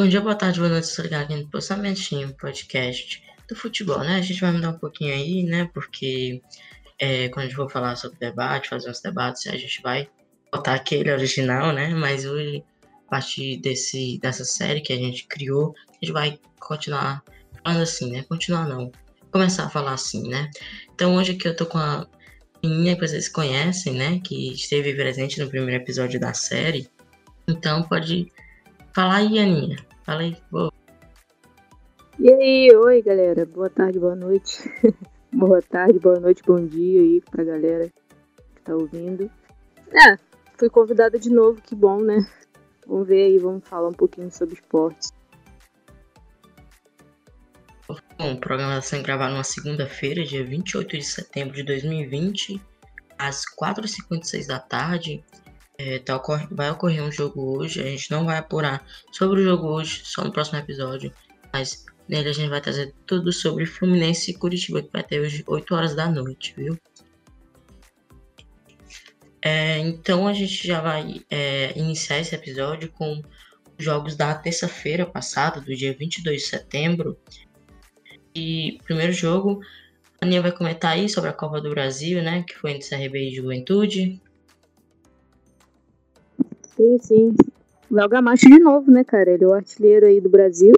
Bom dia, boa tarde, boa noite, estou ligado aqui no Postamentinho, podcast do futebol, né? A gente vai mudar um pouquinho aí, né? Porque é, quando a gente for falar sobre debate, fazer uns debates, a gente vai botar aquele original, né? Mas hoje, a partir desse, dessa série que a gente criou, a gente vai continuar falando assim, né? Continuar não, começar a falar assim, né? Então hoje aqui eu tô com a menina que vocês conhecem, né? Que esteve presente no primeiro episódio da série. Então pode falar aí, Aninha. Fala aí, boa. E aí, oi galera, boa tarde, boa noite. boa tarde, boa noite, bom dia aí pra galera que tá ouvindo. É, fui convidada de novo, que bom, né? Vamos ver aí, vamos falar um pouquinho sobre esportes. Bom, o programa está sendo gravado numa segunda-feira, dia 28 de setembro de 2020, às 4h56 da tarde. É, tá, vai ocorrer um jogo hoje, a gente não vai apurar sobre o jogo hoje, só no próximo episódio, mas nele a gente vai trazer tudo sobre Fluminense e Curitiba, que vai ter hoje 8 horas da noite, viu? É, então a gente já vai é, iniciar esse episódio com jogos da terça-feira passada, do dia 22 de setembro. E primeiro jogo, a Aninha vai comentar aí sobre a Copa do Brasil, né? Que foi entre CRB e Juventude. Sim, sim. Léo Gamacho de novo, né, cara? Ele é o artilheiro aí do Brasil.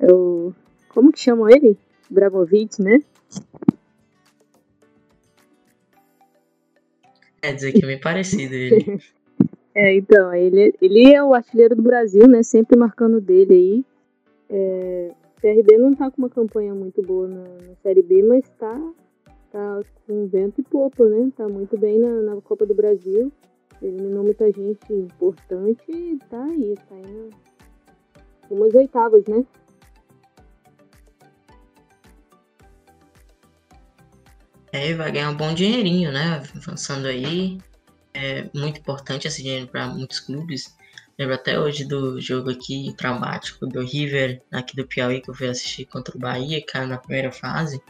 É o. Como que chamam ele? Bramovic, né? É dizer que é bem parecido ele. é, então, ele, ele é o artilheiro do Brasil, né? Sempre marcando dele aí. É, o CRB não tá com uma campanha muito boa na, na Série B, mas tá, tá com vento e popa, né? Tá muito bem na, na Copa do Brasil eliminou muita gente importante e tá aí, tá indo umas oitavas, né? É, vai ganhar um bom dinheirinho, né? Avançando aí. É muito importante esse dinheiro para muitos clubes. Lembro até hoje do jogo aqui traumático do River, aqui do Piauí, que eu fui assistir contra o Bahia, cara, na primeira fase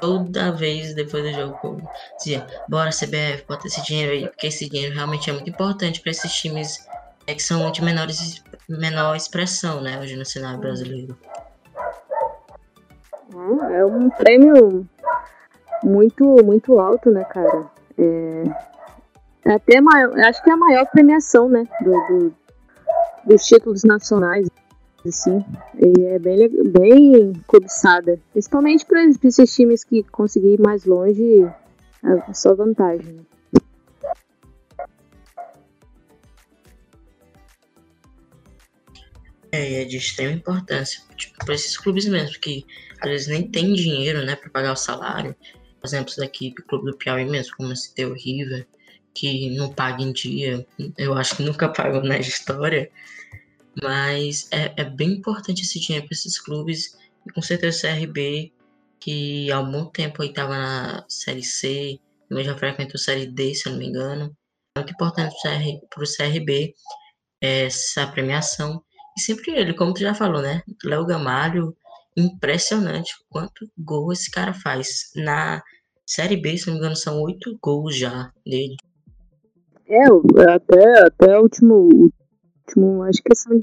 toda vez depois do jogo dizia, bora CBF, bota esse dinheiro aí, porque esse dinheiro realmente é muito importante para esses times é, que são de menores, menor expressão, né, hoje no cenário brasileiro. É um prêmio muito, muito alto, né, cara? É, é até maior, acho que é a maior premiação, né, do, do dos títulos nacionais assim. E é bem, bem cobiçada. Principalmente para esses times que conseguir ir mais longe, é só vantagem. É, é de extrema importância tipo, para esses clubes mesmo, que às vezes nem tem dinheiro né, para pagar o salário. Exemplos daqui do clube do Piauí mesmo, como esse o River, que não paga em dia, eu acho que nunca pagou na história. Mas é, é bem importante esse dinheiro para esses clubes. E com certeza o CRB, que há um bom tempo estava na Série C, também já frequentou Série D, se eu não me engano. É muito importante para o CRB essa premiação. E sempre ele, como tu já falou, né? Léo Gamalho, impressionante quanto gol esse cara faz. Na Série B, se não me engano, são oito gols já dele. É, até, até o último, último, acho que são.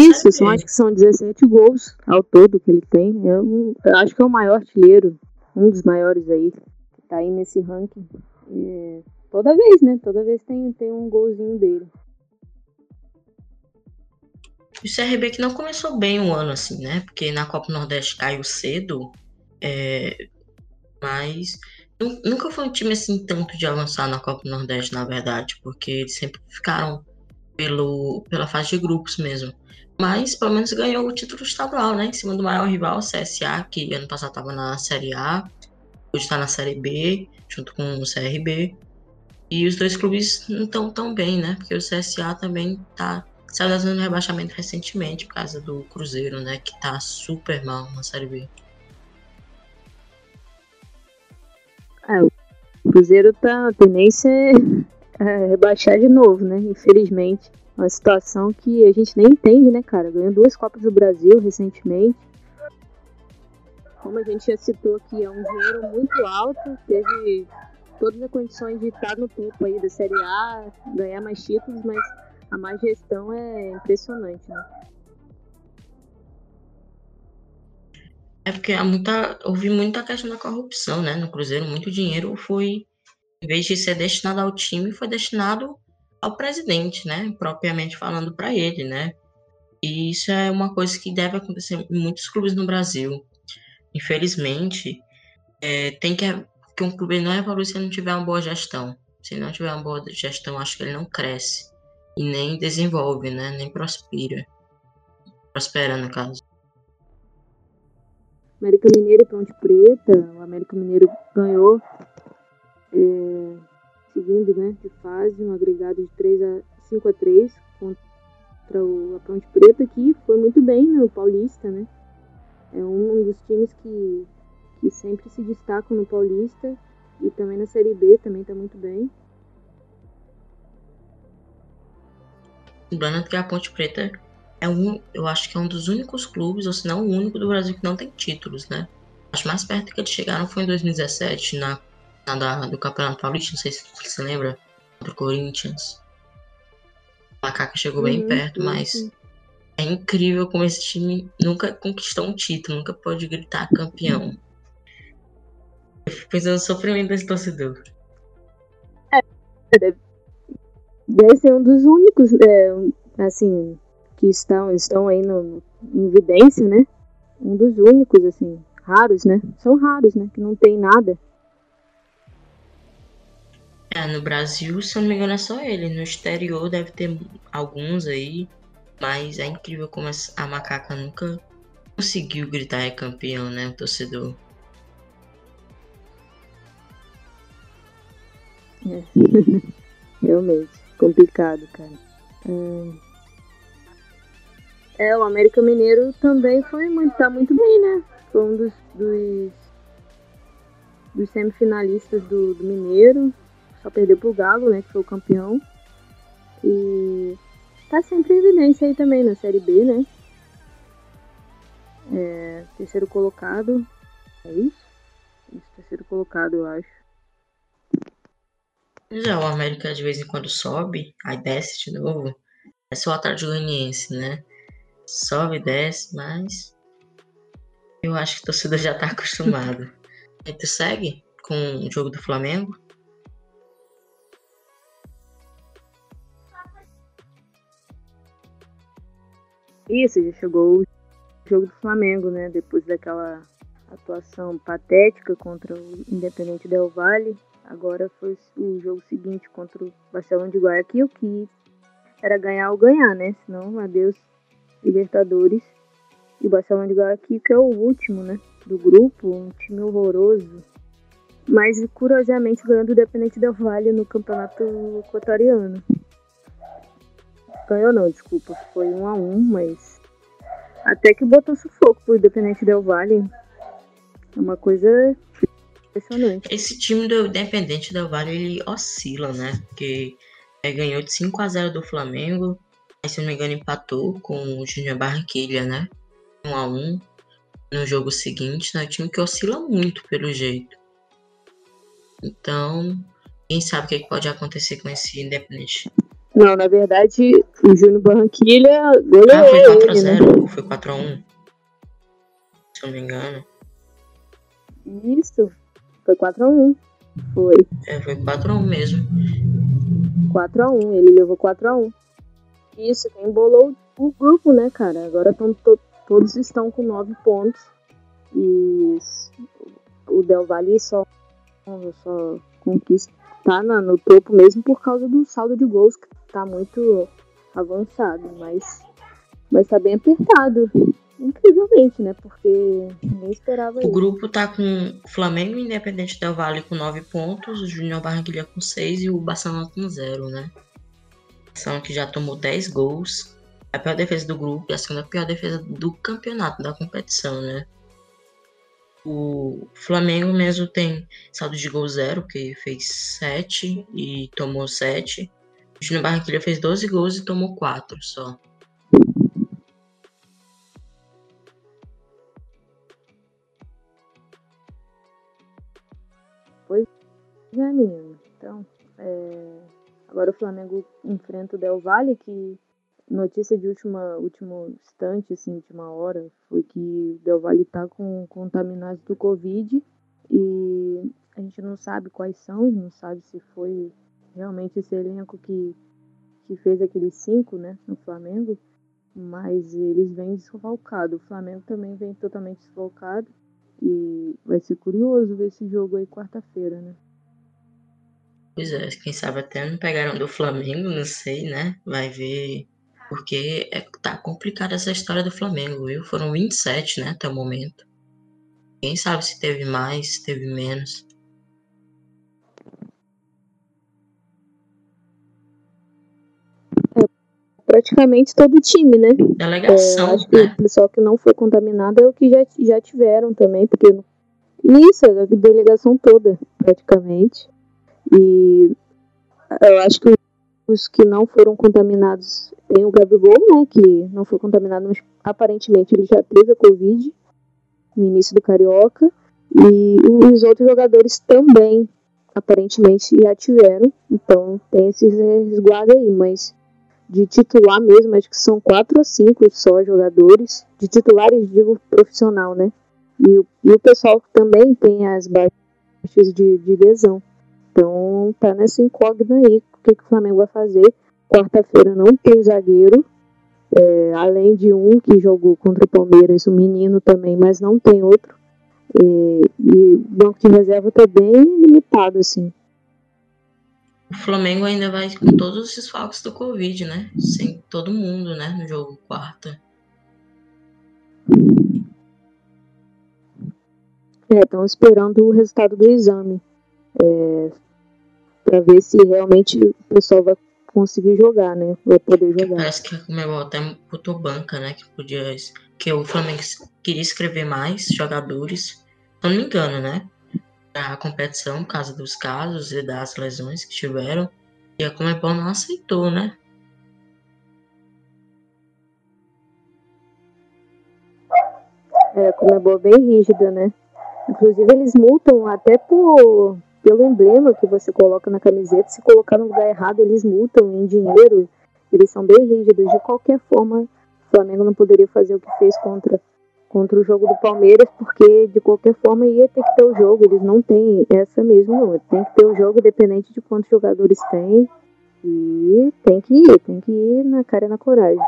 Isso, são, acho que são 17 gols ao todo que ele tem. Eu, eu, acho que é o maior artilheiro, um dos maiores aí, que tá aí nesse ranking. E, toda vez, né? Toda vez tem, tem um golzinho dele. O CRB que não começou bem o ano, assim, né? Porque na Copa Nordeste caiu cedo. É... Mas nunca foi um time assim tanto de avançar na Copa Nordeste, na verdade, porque eles sempre ficaram pelo, pela fase de grupos mesmo. Mas pelo menos ganhou o título estadual, né? Em cima do maior rival, CSA, que ano passado estava na Série A, hoje está na Série B, junto com o CRB. E os dois clubes não estão tão bem, né? Porque o CSA também tá saiu da zona de rebaixamento recentemente por causa do Cruzeiro, né? Que tá super mal na Série B. É, o Cruzeiro tá. A tendência é, rebaixar de novo, né? Infelizmente. É uma situação que a gente nem entende, né, cara? Ganhou duas Copas do Brasil recentemente. Como a gente já citou aqui, é um dinheiro muito alto. Teve todas as condições de estar no topo aí da Série A, ganhar mais títulos, mas a má gestão é impressionante, né? É porque há muita, houve muita questão da corrupção, né? No Cruzeiro, muito dinheiro foi em vez de ser destinado ao time, foi destinado ao presidente, né? Propriamente falando para ele, né? E isso é uma coisa que deve acontecer em muitos clubes no Brasil. Infelizmente, é, tem que que um clube não evolui se não tiver uma boa gestão. Se não tiver uma boa gestão, acho que ele não cresce e nem desenvolve, né? Nem prospera. Prospera, no caso. América Mineiro e Ponte Preta. O América Mineiro ganhou, é, seguindo né, de fase, um agregado de 3 a 5 a 3 contra o, a Ponte Preta, que foi muito bem no Paulista, né? É um dos times que, que sempre se destacam no Paulista e também na Série B também está muito bem. Lembrando que a Ponte Preta é um, eu acho que é um dos únicos clubes, ou se não o único do Brasil que não tem títulos, né? Acho mais perto que eles chegaram foi em 2017, na, da, do Campeonato Paulista, não sei se você lembra, contra o Corinthians. A Macaca chegou bem uhum, perto, uhum. mas é incrível como esse time nunca conquistou um título, nunca pode gritar campeão. Eu fico pensando no sofrimento desse torcedor. É, deve, deve ser um dos únicos, é, assim, que estão, estão aí no, em evidência, né? Um dos únicos, assim, raros, né? São raros, né? Que não tem nada. É, no Brasil, se eu não me engano, é só ele. No exterior deve ter alguns aí. Mas é incrível como a macaca nunca conseguiu gritar é campeão, né? O torcedor. É. Realmente, complicado, cara. Hum. É, o América Mineiro também foi muito, tá muito bem, né? Foi um dos, dos, dos semifinalistas do, do Mineiro. Só perdeu pro Galo, né? Que foi o campeão. E tá sempre em evidência aí também na Série B, né? É, terceiro colocado. É isso? Terceiro colocado, eu acho. Já o América de vez em quando sobe, aí desce de novo. É só o Atlético Goianiense, né? sobe desce, mas eu acho que o torcedor já tá acostumado. e tu segue com o jogo do Flamengo? Isso, já chegou o jogo do Flamengo, né? Depois daquela atuação patética contra o Independente Del Valle. Agora foi o jogo seguinte contra o Barcelona de Guayaquil, que era ganhar ou ganhar, né? Senão, adeus Libertadores. E o Barcelona de Guayaquil, que é o último, né? Do grupo, um time horroroso. Mas curiosamente ganhando o Dependente Del Valle no campeonato equatoriano. Ganhou não, desculpa. Foi um a um, mas. Até que botou sufoco pro Independente Del Valle. É uma coisa impressionante. Esse time do Independente Del Valle, ele oscila, né? Porque é, ganhou de 5 a 0 do Flamengo, se não me engano, empatou com o Júnior Barranquilha, né? 1 a 1 no jogo seguinte, né? Time que oscila muito pelo jeito. Então, quem sabe o que pode acontecer com esse Independente. Não, na verdade, o Júnior Barranquilha goleou Ah, foi 4x0 né? foi 4x1. Se eu não me engano. Isso, foi 4x1. Foi. É, foi 4x1 mesmo. 4x1, ele levou 4x1. Isso, quem embolou o grupo, né, cara? Agora tão, to, todos estão com nove pontos. E o Del Valle só, só conquista tá na, no topo mesmo por causa do saldo de gols que tá muito avançado, mas, mas tá bem apertado. Incrivelmente, né? Porque ninguém esperava O isso. grupo tá com Flamengo Independente Del Valle com 9 pontos, o Júnior Barranquilla com 6 e o Barcelona com 0, né? seleção que já tomou 10 gols, a pior defesa do grupo e a segunda pior defesa do campeonato, da competição, né? O Flamengo mesmo tem saldo de gol zero, porque fez 7 e tomou 7. O Júnior Barranquilla fez 12 gols e tomou 4 só. Pois é, menino. Então, é, Agora o Flamengo enfrenta o Del Valle, que notícia de última, último instante, assim, última hora, foi que Del Valle tá com contaminados do Covid e a gente não sabe quais são, não sabe se foi realmente esse elenco que, que fez aqueles cinco, né, no Flamengo, mas eles vêm desfalcados. O Flamengo também vem totalmente desfalcado e vai ser curioso ver esse jogo aí quarta-feira, né? Pois é, quem sabe até não pegaram do Flamengo, não sei, né? Vai ver. Porque é, tá complicada essa história do Flamengo, viu? Foram 27, né, até o momento. Quem sabe se teve mais, se teve menos. É, praticamente todo o time, né? Delegação. É, acho que né? o pessoal que não foi contaminado é o que já, já tiveram também, porque. Isso, é a delegação toda, praticamente. E eu acho que os que não foram contaminados tem o Gabigol, né? Que não foi contaminado, mas aparentemente ele já teve a Covid no início do Carioca. E os outros jogadores também, aparentemente, já tiveram. Então tem esse resguardo aí, mas de titular mesmo, acho que são quatro ou cinco só jogadores. De titulares, digo profissional, né? E o, e o pessoal também tem as baixas de, de lesão. Então tá nessa incógnita aí, o que, que o Flamengo vai fazer. Quarta-feira não tem zagueiro, é, além de um que jogou contra o Palmeiras, o menino também, mas não tem outro. E, e o banco de reserva tá bem limitado, assim. O Flamengo ainda vai com todos os desfalques do Covid, né? Sem todo mundo, né? No jogo quarta. É, estão esperando o resultado do exame. É, para ver se realmente o pessoal vai conseguir jogar, né? Vai poder jogar. Parece que a Comebol até botou banca, né? Que podia. Que o Flamengo queria escrever mais jogadores. Se não me engano, né? A competição, por causa dos casos e das lesões que tiveram. E a Comebol não aceitou, né? É, a Comebol é bem rígida, né? Inclusive eles multam até por pelo emblema que você coloca na camiseta, se colocar no lugar errado, eles multam em dinheiro. Eles são bem rígidos. De qualquer forma, o Flamengo não poderia fazer o que fez contra, contra o jogo do Palmeiras, porque de qualquer forma ia ter que ter o jogo. Eles não têm essa mesmo, não. Tem que ter o jogo independente de quantos jogadores tem. E tem que ir, tem que ir na cara e na coragem.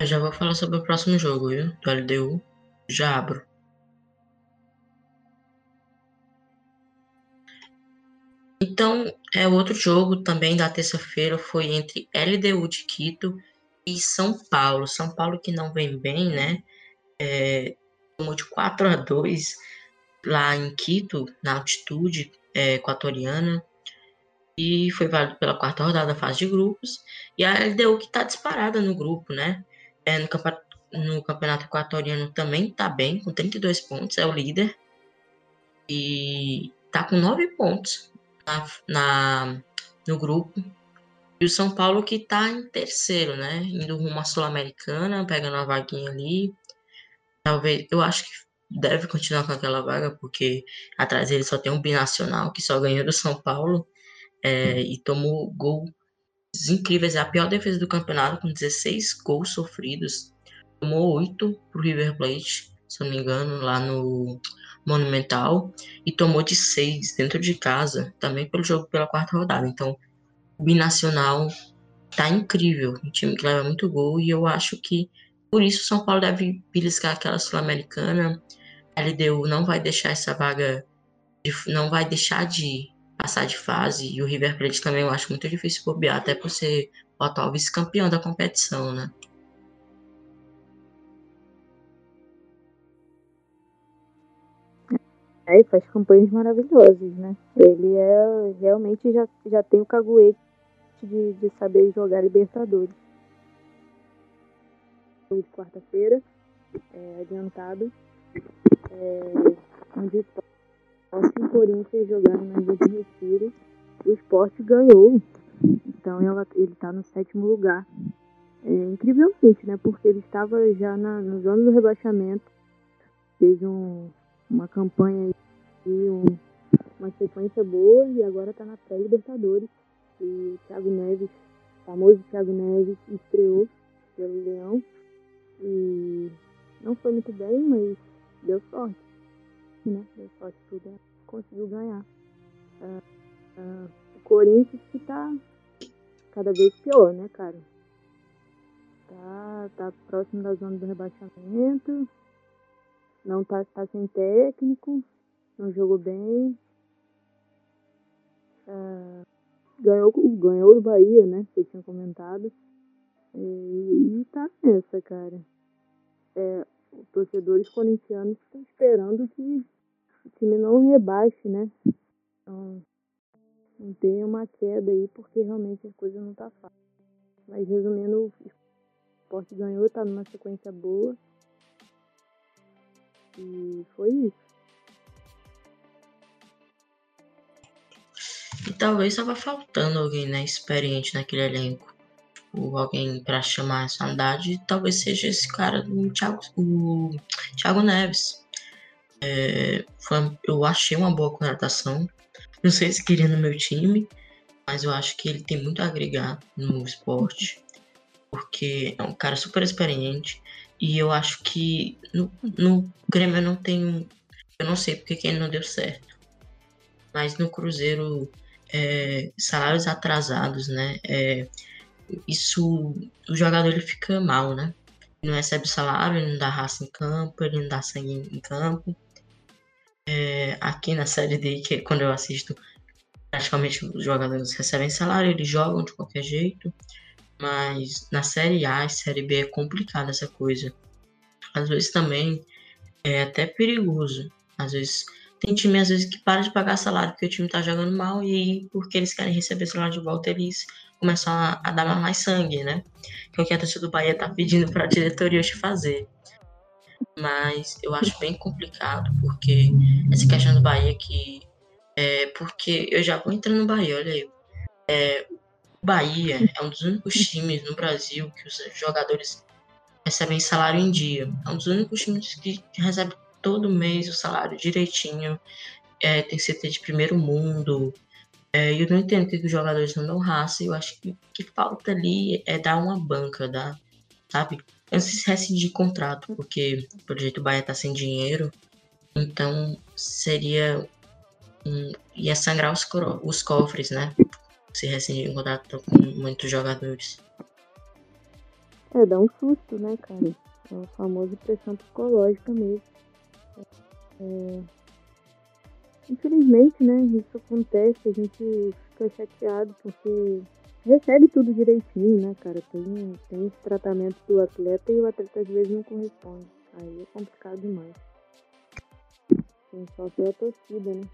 Eu já vou falar sobre o próximo jogo, viu? Do LDU. Já abro. Então, é outro jogo também da terça-feira foi entre LDU de Quito e São Paulo. São Paulo que não vem bem, né? É, tomou de 4 a 2 lá em Quito, na altitude é, equatoriana. E foi válido pela quarta rodada da fase de grupos. E a LDU que está disparada no grupo, né? É, no, campeonato, no campeonato equatoriano também está bem, com 32 pontos, é o líder. E tá com 9 pontos na, na, no grupo. E o São Paulo que tá em terceiro, né? Indo rumo à Sul-Americana, pegando uma vaguinha ali. Talvez, eu acho que deve continuar com aquela vaga, porque atrás dele só tem um binacional que só ganhou do São Paulo é, e tomou gols incríveis. É a pior defesa do campeonato, com 16 gols sofridos. Tomou 8 pro River Plate, se não me engano, lá no Monumental e tomou de 6 dentro de casa, também pelo jogo pela quarta rodada. Então, o binacional tá incrível, um time que leva muito gol e eu acho que por isso o São Paulo deve beliscar aquela sul-americana. A LDU não vai deixar essa vaga, de, não vai deixar de passar de fase e o River Plate também eu acho muito difícil bobear, até por ser o atual vice-campeão da competição, né? É, e faz campanhas maravilhosas, né? Ele é realmente já, já tem o caguete de, de saber jogar Libertadores. De quarta-feira, é, adiantado, é, onde Esporte e Corinthians jogaram na Ilha de Retiro. O esporte ganhou, então ela, ele está no sétimo lugar. É, incrivelmente, né? Porque ele estava já na, no zona do rebaixamento, fez um uma campanha e um, uma sequência boa e agora está na pré-Libertadores. E o Thiago Neves famoso Thiago Neves estreou pelo Leão e não foi muito bem, mas deu sorte, né? Deu sorte tudo, conseguiu ganhar. Uh, uh, o Corinthians que tá cada vez pior, né, cara? Tá, tá próximo da zona do rebaixamento, não tá, tá sem técnico, não jogou bem. Uh, ganhou, ganhou do Bahia, né? Você tinha comentado. E, e tá nessa, cara. É, os torcedores corintianos estão esperando que o time não rebaixe, né? Então, não tenha uma queda aí, porque realmente a coisa não tá fácil. Mas resumindo, o esporte ganhou, tá numa sequência boa. E foi isso. E talvez estava faltando alguém né, experiente naquele elenco. Ou alguém para chamar essa unidade. Talvez seja esse cara Thiago, o Thiago Neves. É, foi, eu achei uma boa contratação. Não sei se queria no meu time, mas eu acho que ele tem muito a agregar no esporte. Porque é um cara super experiente. E eu acho que no, no Grêmio não tem. Eu não sei porque que ele não deu certo. Mas no Cruzeiro é, salários atrasados, né? É, isso o jogador ele fica mal, né? Ele não recebe salário, ele não dá raça em campo, ele não dá sangue em campo. É, aqui na série D, que é quando eu assisto, praticamente os jogadores recebem salário, eles jogam de qualquer jeito. Mas na série A e série B é complicado essa coisa. Às vezes também é até perigoso. Às vezes tem time, às vezes, que para de pagar salário porque o time tá jogando mal e aí, porque eles querem receber salário de volta, eles começam a, a dar mais sangue, né? Que é o que a torcida do Bahia tá pedindo para a diretoria hoje fazer. Mas eu acho bem complicado, porque essa questão do Bahia que. É, porque eu já vou entrando no Bahia, olha aí. É, o Bahia é um dos únicos times no Brasil que os jogadores recebem salário em dia. É um dos únicos times que recebe todo mês o salário direitinho, é, tem CT de primeiro mundo. É, eu não entendo que os jogadores não dão raça, eu acho que que falta ali é dar uma banca, dar, sabe? Antes de rescindir contrato, porque, por jeito, o Bahia tá sem dinheiro, então seria. Um, ia sangrar os, os cofres, né? Se rescindir contrato com muitos jogadores. É, dá um susto, né, cara? É o famoso pressão psicológica mesmo. É... Infelizmente, né, isso acontece, a gente fica chateado porque recebe tudo direitinho, né, cara? Tem, tem esse tratamento do atleta e o atleta às vezes não corresponde. Aí é complicado demais. Tem só ter a torcida, né?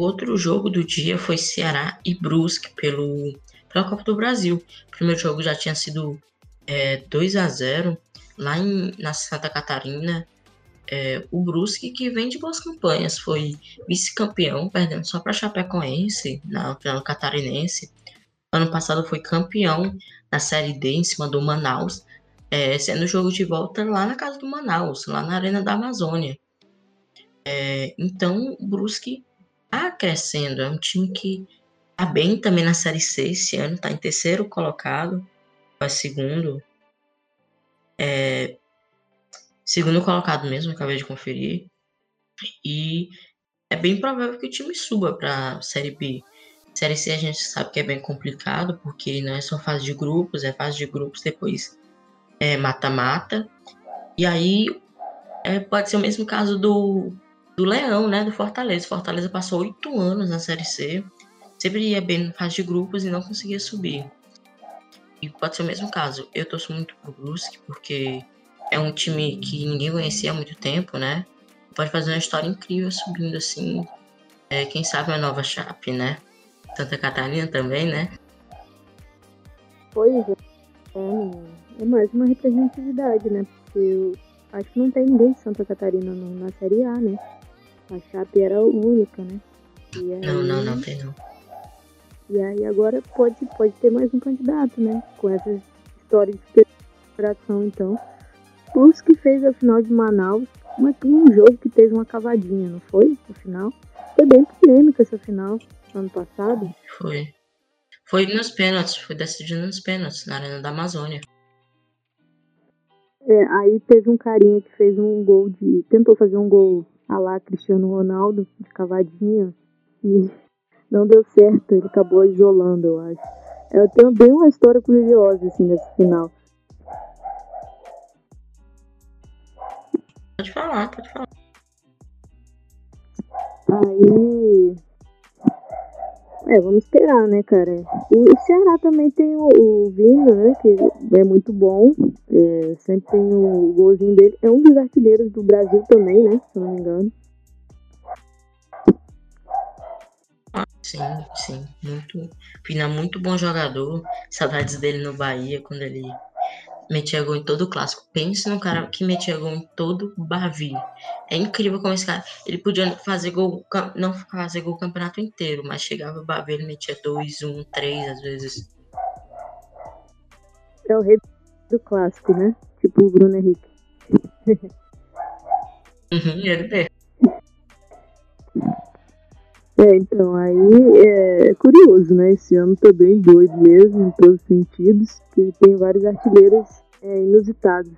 Outro jogo do dia foi Ceará e Brusque pelo pela Copa do Brasil. O primeiro jogo já tinha sido é, 2 a 0 lá em, na Santa Catarina. É, o Brusque, que vem de boas campanhas, foi vice-campeão, perdendo só para Chapecoense na final catarinense. Ano passado foi campeão na Série D em cima do Manaus, é, sendo o jogo de volta lá na casa do Manaus, lá na Arena da Amazônia. É, então, o Brusque está crescendo, é um time que Tá bem também na Série C esse ano, tá em terceiro colocado, é segundo. É, segundo colocado mesmo, acabei de conferir. E é bem provável que o time suba para Série B. Série C a gente sabe que é bem complicado, porque não é só fase de grupos, é fase de grupos, depois é mata-mata. E aí é, pode ser o mesmo caso do, do Leão, né? Do Fortaleza. Fortaleza passou oito anos na Série C sempre ia bem na fase de grupos e não conseguia subir. E pode ser o mesmo caso. Eu torço muito pro Brusque, porque é um time que ninguém conhecia há muito tempo, né? Pode fazer uma história incrível subindo assim. É, quem sabe uma nova chape, né? Santa Catarina também, né? Pois é. É, é mais uma representatividade, né? Porque eu acho que não tem ninguém de Santa Catarina na Série A, né? A Chape era a única, né? Aí... Não, não, não tem não. E aí agora pode, pode ter mais um candidato, né? Com essa história de superação, então. Os que fez a final de Manaus, uma, um jogo que teve uma cavadinha, não foi? No final. Foi bem polêmica essa final ano passado. Foi. Foi nos pênaltis, foi decidido nos pênaltis, na Arena da Amazônia. É, aí teve um carinha que fez um gol de. tentou fazer um gol a lá Cristiano Ronaldo, de cavadinha, e não deu certo, ele acabou isolando, eu acho. Eu tenho bem uma história curiosa, assim, nesse final. Pode falar, pode falar. Aí. É, vamos esperar, né, cara? O Ceará também tem o, o Vina, né? Que é muito bom. É, sempre tem o golzinho dele. É um dos artilheiros do Brasil também, né? Se eu não me engano. Sim, sim. Muito. Vina, muito bom jogador. Saudades dele no Bahia, quando ele metia gol em todo o clássico. Pense no cara que metia gol em todo o Bavi. É incrível como esse cara. Ele podia fazer gol, não fazer gol o campeonato inteiro, mas chegava o Bavi, ele metia 2, 1, 3 às vezes. É o rei do clássico, né? Tipo o Bruno Henrique. uhum, ele mesmo. É, então, aí é curioso, né? Esse ano tá bem doido mesmo, em todos os sentidos, que tem vários artilheiros é, inusitados.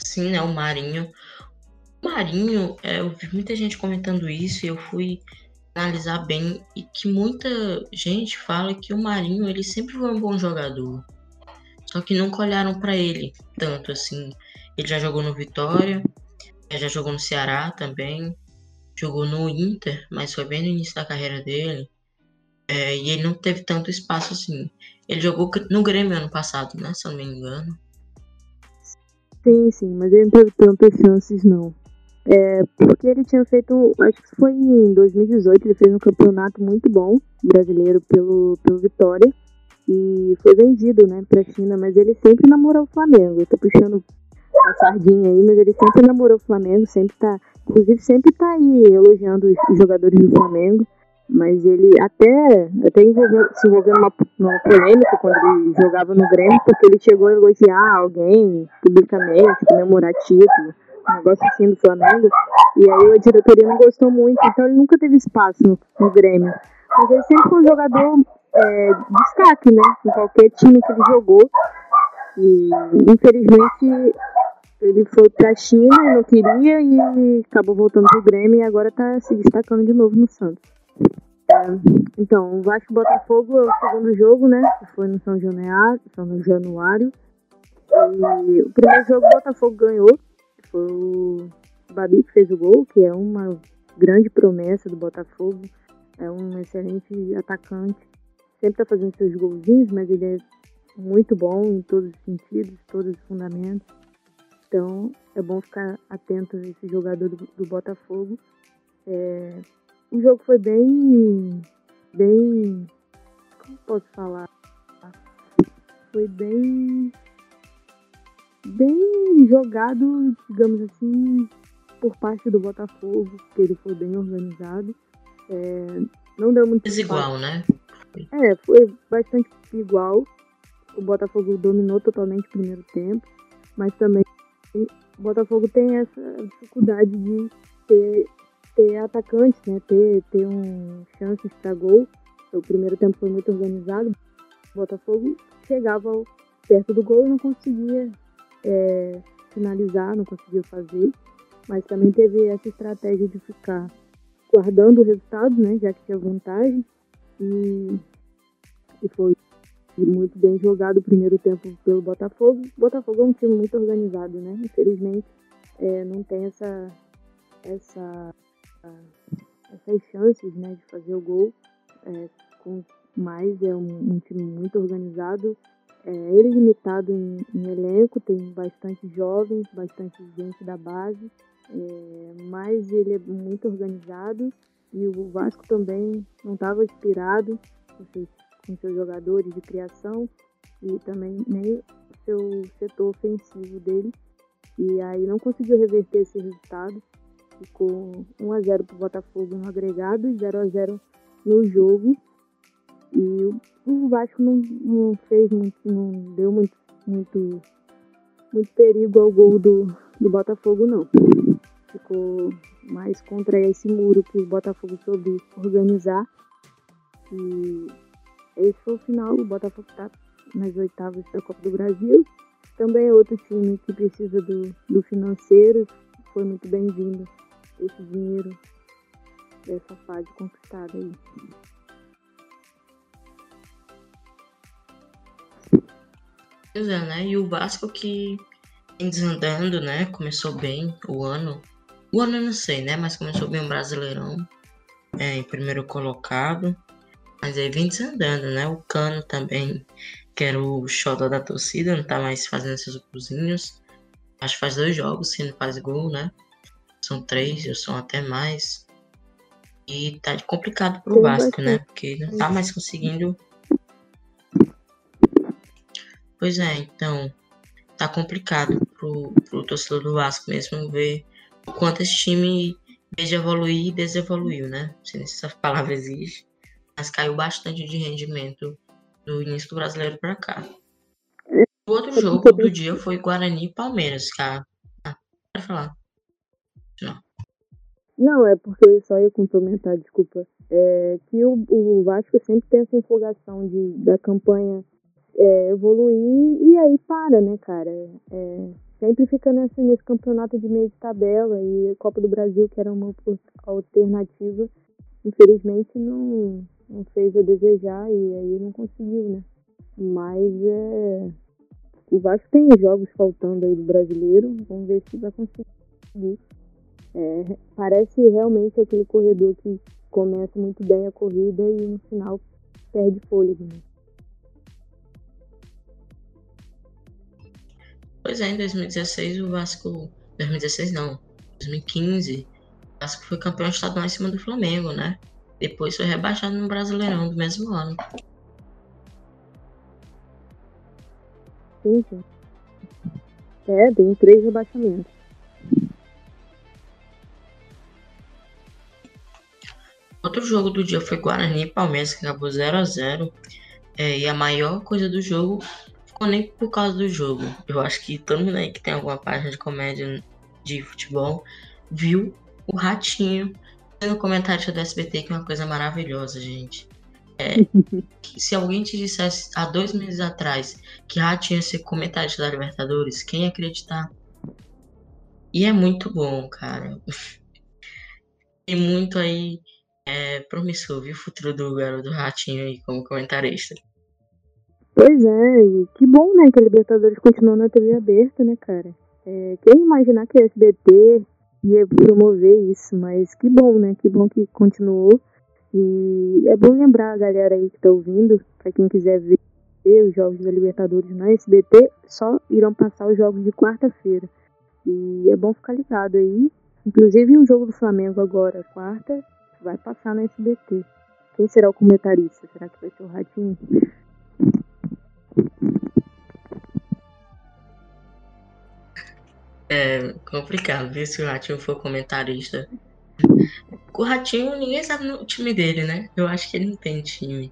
Sim, né? O Marinho. O Marinho, é, eu vi muita gente comentando isso e eu fui analisar bem e que muita gente fala que o Marinho ele sempre foi um bom jogador. Só que nunca olharam para ele tanto assim. Ele já jogou no Vitória, já jogou no Ceará também, jogou no Inter, mas foi bem no início da carreira dele. É, e ele não teve tanto espaço assim. Ele jogou no Grêmio ano passado, né? Se eu não me engano. Sim, sim, mas ele não teve tantas chances não. É, porque ele tinha feito, acho que foi em 2018, ele fez um campeonato muito bom brasileiro pelo, pelo Vitória e foi vendido, né, pra China, mas ele sempre namorou o Flamengo. Tô puxando a sardinha aí, mas ele sempre namorou o Flamengo, sempre tá, inclusive sempre tá aí elogiando os jogadores do Flamengo, mas ele até, até envolveu, se envolveu numa, numa polêmica quando ele jogava no Grêmio, porque ele chegou a elogiar alguém publicamente, comemorar título, um negócio assim do Flamengo, e aí a diretoria não gostou muito, então ele nunca teve espaço no, no Grêmio. Mas ele sempre foi um jogador é, destaque, né? Em qualquer time que ele jogou. E infelizmente ele foi pra China, não queria, e acabou voltando pro Grêmio e agora tá se destacando de novo no Santos. É, então, o Vasco Botafogo é o segundo jogo, né? Foi no São Januário. São Januário. E o primeiro jogo o Botafogo ganhou. Foi o Babi que fez o gol, que é uma grande promessa do Botafogo. É um excelente atacante. Sempre tá fazendo seus golzinhos, mas ele é muito bom em todos os sentidos, todos os fundamentos. Então é bom ficar atento a esse jogador do, do Botafogo. É, o jogo foi bem. bem. como posso falar? Foi bem. Bem jogado, digamos assim, por parte do Botafogo, que ele foi bem organizado. É, não deu muito. Desigual, né? É, foi bastante igual. O Botafogo dominou totalmente o primeiro tempo, mas também o Botafogo tem essa dificuldade de ter, ter atacantes, né? Ter, ter um chances para gol. O primeiro tempo foi muito organizado. O Botafogo chegava perto do gol e não conseguia é, finalizar, não conseguia fazer. Mas também teve essa estratégia de ficar guardando o resultado, né? Já que tinha vantagem. E, e foi muito bem jogado o primeiro tempo pelo Botafogo. O Botafogo é um time muito organizado, né? Infelizmente é, não tem essa, essa, essas chances né, de fazer o gol. É, com mais é um, um, time muito organizado. É, ele é limitado em, em, elenco, tem bastante jovens, bastante gente da base, é, mas ele é muito organizado e o Vasco também não estava inspirado. Com seus jogadores de criação e também nem o seu setor ofensivo dele. E aí não conseguiu reverter esse resultado. Ficou 1 a 0 para o Botafogo no agregado e 0 a 0 no jogo. E o Vasco não, não fez muito, não deu muito muito, muito perigo ao gol do, do Botafogo, não. Ficou mais contra esse muro que o Botafogo soube organizar. E esse foi o final. O Botafogo está nas oitavas da Copa do Brasil. Também é outro time que precisa do, do financeiro. Foi muito bem-vindo esse dinheiro dessa fase conquistada aí. Pois é, né? E o Vasco que vem desandando, né? Começou bem o ano. O ano eu não sei, né? Mas começou bem o Brasileirão. É, em primeiro colocado. Mas aí vem desandando, né? O Cano também, que era o xodó da torcida, não tá mais fazendo esses golzinhos. Acho que faz dois jogos, se não faz gol, né? São três, ou são até mais. E tá complicado pro Vasco, né? Porque não tá mais conseguindo. Pois é, então. Tá complicado pro, pro torcedor do Vasco mesmo ver o quanto esse time veja evoluir e desevoluiu, né? Se essa palavra existe mas caiu bastante de rendimento do início do brasileiro para cá. O outro jogo do dia foi Guarani e Palmeiras, cara. Ah, falar. Não. Não, é porque eu só ia complementar, desculpa. É que o, o Vasco sempre tem essa empolgação de, da campanha é, evoluir e aí para, né, cara? É, sempre fica nesse, nesse campeonato de meio de tabela e Copa do Brasil, que era uma alternativa, infelizmente não, não fez a desejar e aí não conseguiu, né? Mas é. O Vasco tem jogos faltando aí do brasileiro, vamos ver se vai conseguir. É, parece realmente aquele corredor que começa muito bem a corrida e no final perde fôlego. Né? Pois é, em 2016 o Vasco. 2016 não, 2015, o Vasco foi campeão estadual em cima do Flamengo, né? Depois foi rebaixado no Brasileirão do mesmo ano. Sim. É, tem três rebaixamentos. Outro jogo do dia foi Guarani e Palmeiras, que acabou 0 a 0 é, E a maior coisa do jogo ficou nem por causa do jogo. Eu acho que todo mundo aí que tem alguma página de comédia de futebol viu o Ratinho no comentário do SBT que é uma coisa maravilhosa, gente. É, se alguém te dissesse há dois meses atrás que Ratinho ia ser comentarista da Libertadores, quem ia acreditar? E é muito bom, cara. Tem muito aí é, promissor, viu? O futuro do garoto Ratinho aí como comentarista. Pois é, e que bom, né, que a Libertadores continuou na TV aberta, né, cara? É, quem imaginar que a SBT ia promover isso, mas que bom, né? Que bom que continuou. E é bom lembrar a galera aí que tá ouvindo, para quem quiser ver os jogos da Libertadores na SBT, só irão passar os jogos de quarta-feira. E é bom ficar ligado aí. Inclusive o jogo do Flamengo agora, quarta, vai passar na SBT. Quem será o comentarista? Será que vai ser o Ratinho? É complicado ver se o Ratinho for comentarista. O Ratinho, ninguém sabe o time dele, né? Eu acho que ele não tem time.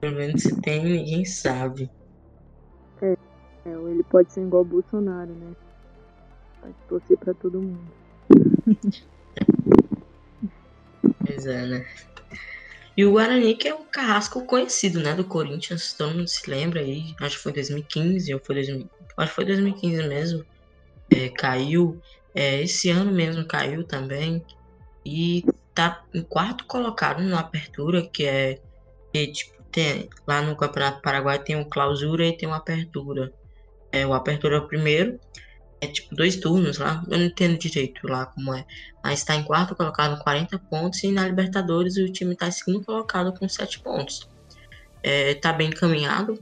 Pelo menos se tem, ninguém sabe. É, é ele pode ser igual o Bolsonaro, né? Pode torcer pra todo mundo. pois é, né? E o Guarani, que é um carrasco conhecido, né? Do Corinthians, todo mundo se lembra aí. Acho que foi 2015, ou foi 2000, acho que foi 2015 mesmo é, caiu. É, esse ano mesmo caiu também. E tá em quarto colocado na apertura, que é. Tipo, tem, lá no Campeonato Paraguai tem o clausura e tem uma apertura. É, o apertura é o primeiro. É tipo dois turnos lá. Eu não entendo direito lá como é. Mas tá em quarto colocado com 40 pontos. E na Libertadores o time tá em segundo colocado com 7 pontos. É, tá bem encaminhado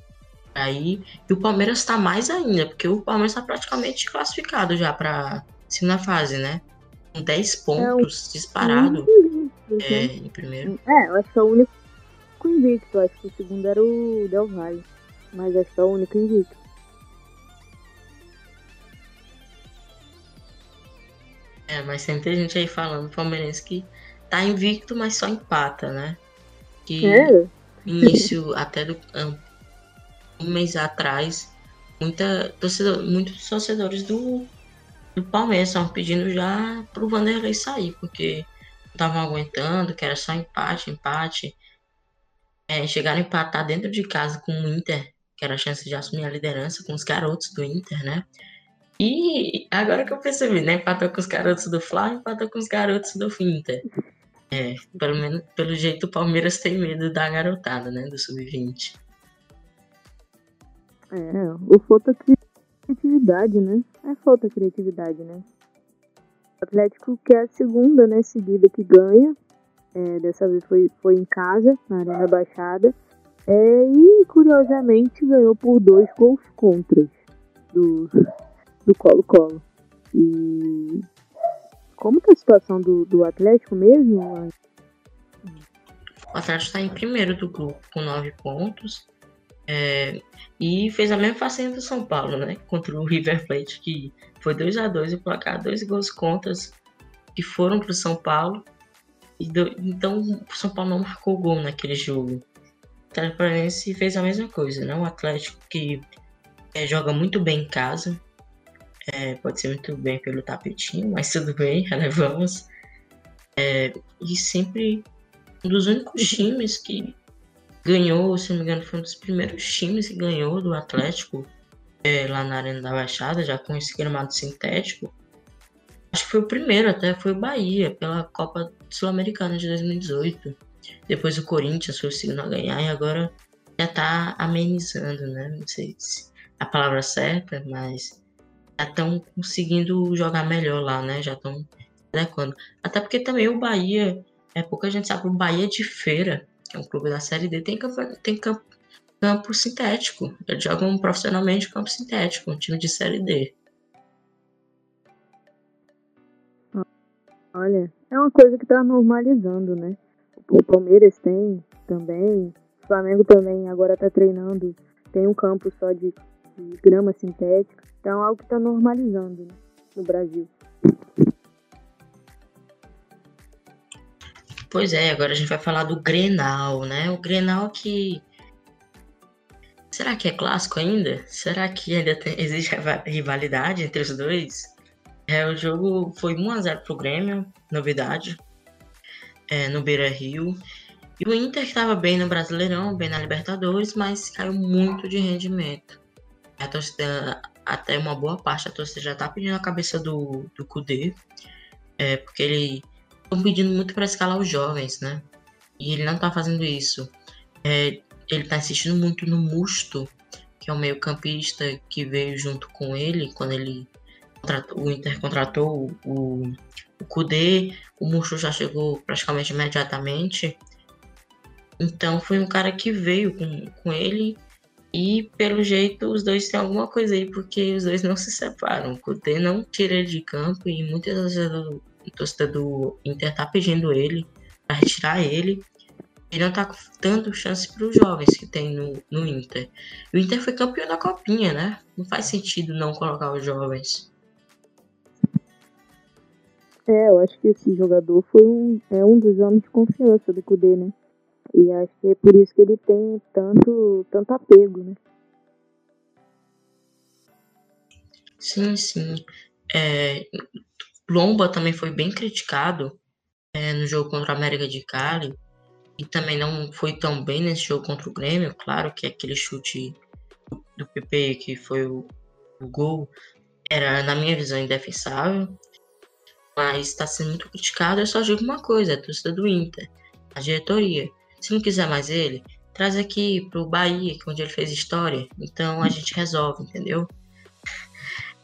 aí. E o Palmeiras está mais ainda, porque o Palmeiras está praticamente classificado já para segunda fase, né? Com 10 pontos é disparado é, em primeiro. É, eu acho que é o único invicto. Acho que o segundo era o Del Valle. Mas acho que é o único invicto. É, mas tem muita gente aí falando, palmeirense, que tá invicto, mas só empata, né? Que é. início até do um mês atrás, muita torcedor, muitos torcedores do, do Palmeiras estavam pedindo já pro Vanderlei sair, porque não estavam aguentando, que era só empate, empate. É, chegaram a empatar dentro de casa com o Inter, que era a chance de assumir a liderança com os garotos do Inter, né? E agora que eu percebi, né? Empatou com os garotos do Fla, empatou com os garotos do Inter. É, pelo menos, pelo jeito o Palmeiras tem medo da garotada, né? Do Sub-20. É, o falta criatividade, né? É falta criatividade, né? O Atlético que é a segunda, né, seguida que ganha. É, dessa vez foi, foi em casa, na Arena Baixada. É, e curiosamente ganhou por dois gols contras do, do Colo-Colo. E como é a situação do, do Atlético mesmo? O Atlético está em primeiro do grupo com nove pontos. É, e fez a mesma façanha do São Paulo, né? Contra o River Plate, que foi 2 a 2 e placar dois gols contras que foram para o São Paulo. Do, então o São Paulo não marcou gol naquele jogo. O Atlético Paranaense fez a mesma coisa, né? O Atlético que é, joga muito bem em casa. É, pode ser muito bem pelo tapetinho, mas tudo bem, relevamos. É, e sempre um dos únicos times que ganhou, se não me engano, foi um dos primeiros times que ganhou do Atlético é, lá na Arena da Baixada, já com esse gramado sintético. Acho que foi o primeiro, até foi o Bahia, pela Copa Sul-Americana de 2018. Depois o Corinthians foi o segundo a ganhar e agora já tá amenizando, né? Não sei se é a palavra certa, mas já estão conseguindo jogar melhor lá, né? Já estão adequando. Até porque também o Bahia, é pouca gente sabe, o Bahia de feira que é um clube da Série D, tem campo, tem campo, campo sintético. Eles jogam profissionalmente campo sintético, um time de Série D. Olha, é uma coisa que está normalizando, né? O Palmeiras tem também, o Flamengo também agora está treinando, tem um campo só de, de grama sintética. Então algo que está normalizando né, no Brasil. Pois é, agora a gente vai falar do Grenal, né? O Grenal que. Será que é clássico ainda? Será que ainda tem, existe rivalidade entre os dois? É, o jogo foi 1x0 pro Grêmio, novidade, é, no Beira Rio. E o Inter estava bem no Brasileirão, bem na Libertadores, mas caiu muito de rendimento. A torcida, até uma boa parte, a torcida já tá pedindo a cabeça do, do Kudê, é, porque ele estão pedindo muito para escalar os jovens, né? E ele não está fazendo isso. É, ele está insistindo muito no Musto, que é o meio-campista que veio junto com ele quando ele o Inter contratou o, o Kudê. O Musto já chegou praticamente imediatamente. Então foi um cara que veio com, com ele e pelo jeito os dois têm alguma coisa aí, porque os dois não se separam. O Kudê não tira ele de campo e o torcedor do Inter tá pedindo ele para retirar ele. Ele não tá dando chance para os jovens que tem no, no Inter. O Inter foi campeão da Copinha, né? Não faz sentido não colocar os jovens. É, eu acho que esse jogador foi um, é um dos homens de confiança do Cudê, né? E acho que é por isso que ele tem tanto, tanto apego, né? Sim, sim. É, Lomba também foi bem criticado é, no jogo contra o América de Cali e também não foi tão bem nesse jogo contra o Grêmio. Claro que aquele chute do PP que foi o, o gol era, na minha visão, indefensável, mas está sendo muito criticado. Eu só digo uma coisa: a torcida do Inter, a diretoria. Se não quiser mais ele, traz aqui pro Bahia, que é onde ele fez história. Então a gente resolve, entendeu?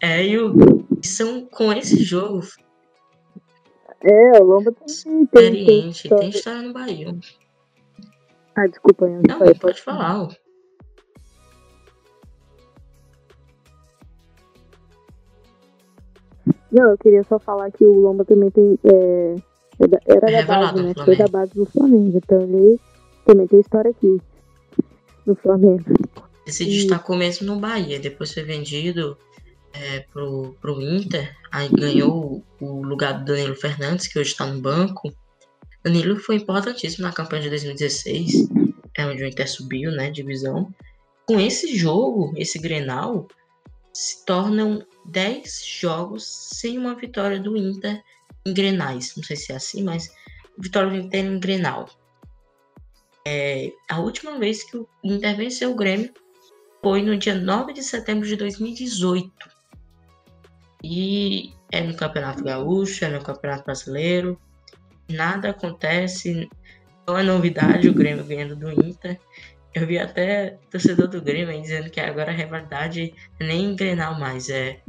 É, e o, são com esse jogo. É, o Lomba tem, experiente, tem, tem história no Bahia. Ah, desculpa, eu não, não pode falar. Não, eu queria só falar que o Lomba também tem. É, era é da base, né? Foi da base do Flamengo. Então ele também tem história aqui. No Flamengo. Ele se destacou mesmo no Bahia. Depois foi vendido é, pro, pro Inter, aí ganhou o lugar do Danilo Fernandes, que hoje está no banco. Danilo foi importantíssimo na campanha de 2016, é onde o Inter subiu, né, divisão. Com esse jogo, esse Grenal, se tornam 10 jogos sem uma vitória do Inter em Grenais. Não sei se é assim, mas vitória do Inter em Grenal. É, a última vez que o Inter venceu o Grêmio foi no dia 9 de setembro de 2018. E é no Campeonato Gaúcho, é no Campeonato Brasileiro. Nada acontece, não é novidade o Grêmio ganhando do Inter. Eu vi até torcedor do Grêmio dizendo que agora a rivalidade nem Grenal mais, é,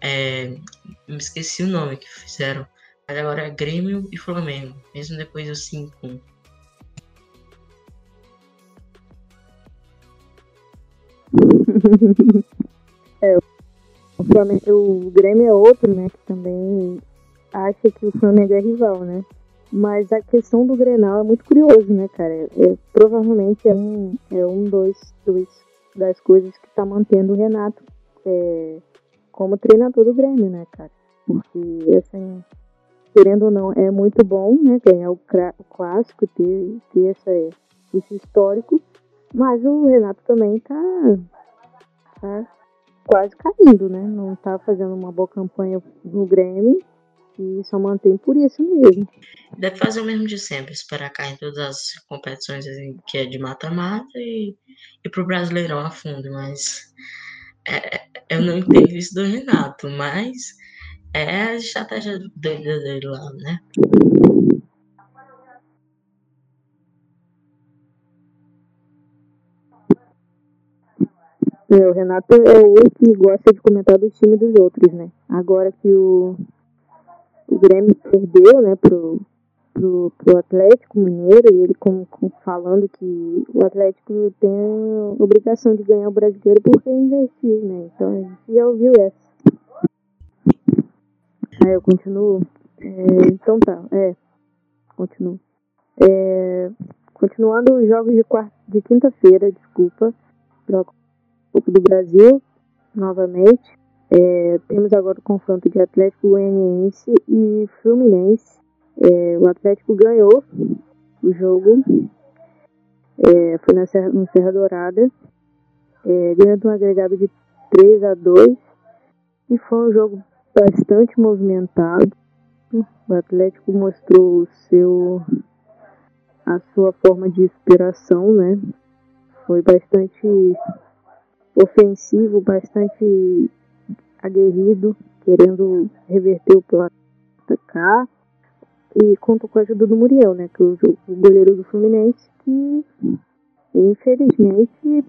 é. Me esqueci o nome que fizeram. Mas agora é Grêmio e Flamengo, mesmo depois do 5 é, o, Flamengo, o Grêmio é outro, né? Que também acha que o Flamengo é rival, né? Mas a questão do Grenal é muito curioso, né, cara? É, provavelmente é um, é um dois, dois das coisas que tá mantendo o Renato é, como treinador do Grêmio, né, cara? Porque, assim, querendo ou não, é muito bom, né, ganhar o, o clássico, ter, ter essa, esse histórico, mas o Renato também tá, tá quase caindo, né? Não tá fazendo uma boa campanha no Grêmio e só mantém por isso mesmo. Deve fazer o mesmo de sempre, esperar cair em todas as competições assim, que é de mata-mata e, e pro Brasileirão a fundo, mas é, é, eu não entendo isso do Renato, mas é a estratégia dele, dele lá, né? É, o Renato é o que gosta de comentar do time dos outros, né? Agora que o, o Grêmio perdeu, né, pro, pro, pro Atlético Mineiro, e ele com, com, falando que o Atlético tem a obrigação de ganhar o brasileiro porque investiu, né? Então a gente já ouviu essa. Aí eu continuo. É, então tá, é. Continuo. É, continuando os jogos de, quarta, de quinta-feira, desculpa. Copa do Brasil, novamente. É, temos agora o confronto de Atlético Goianiense e Fluminense. É, o Atlético ganhou o jogo. É, foi na Serra, no Serra Dourada. É, ganhando um agregado de 3 a 2 E foi um jogo bastante movimentado. O Atlético mostrou seu, a sua forma de inspiração, né? Foi bastante ofensivo, bastante aguerrido, querendo reverter o placar. E contou com a ajuda do Muriel, né? Que o, o goleiro do Fluminense, que infelizmente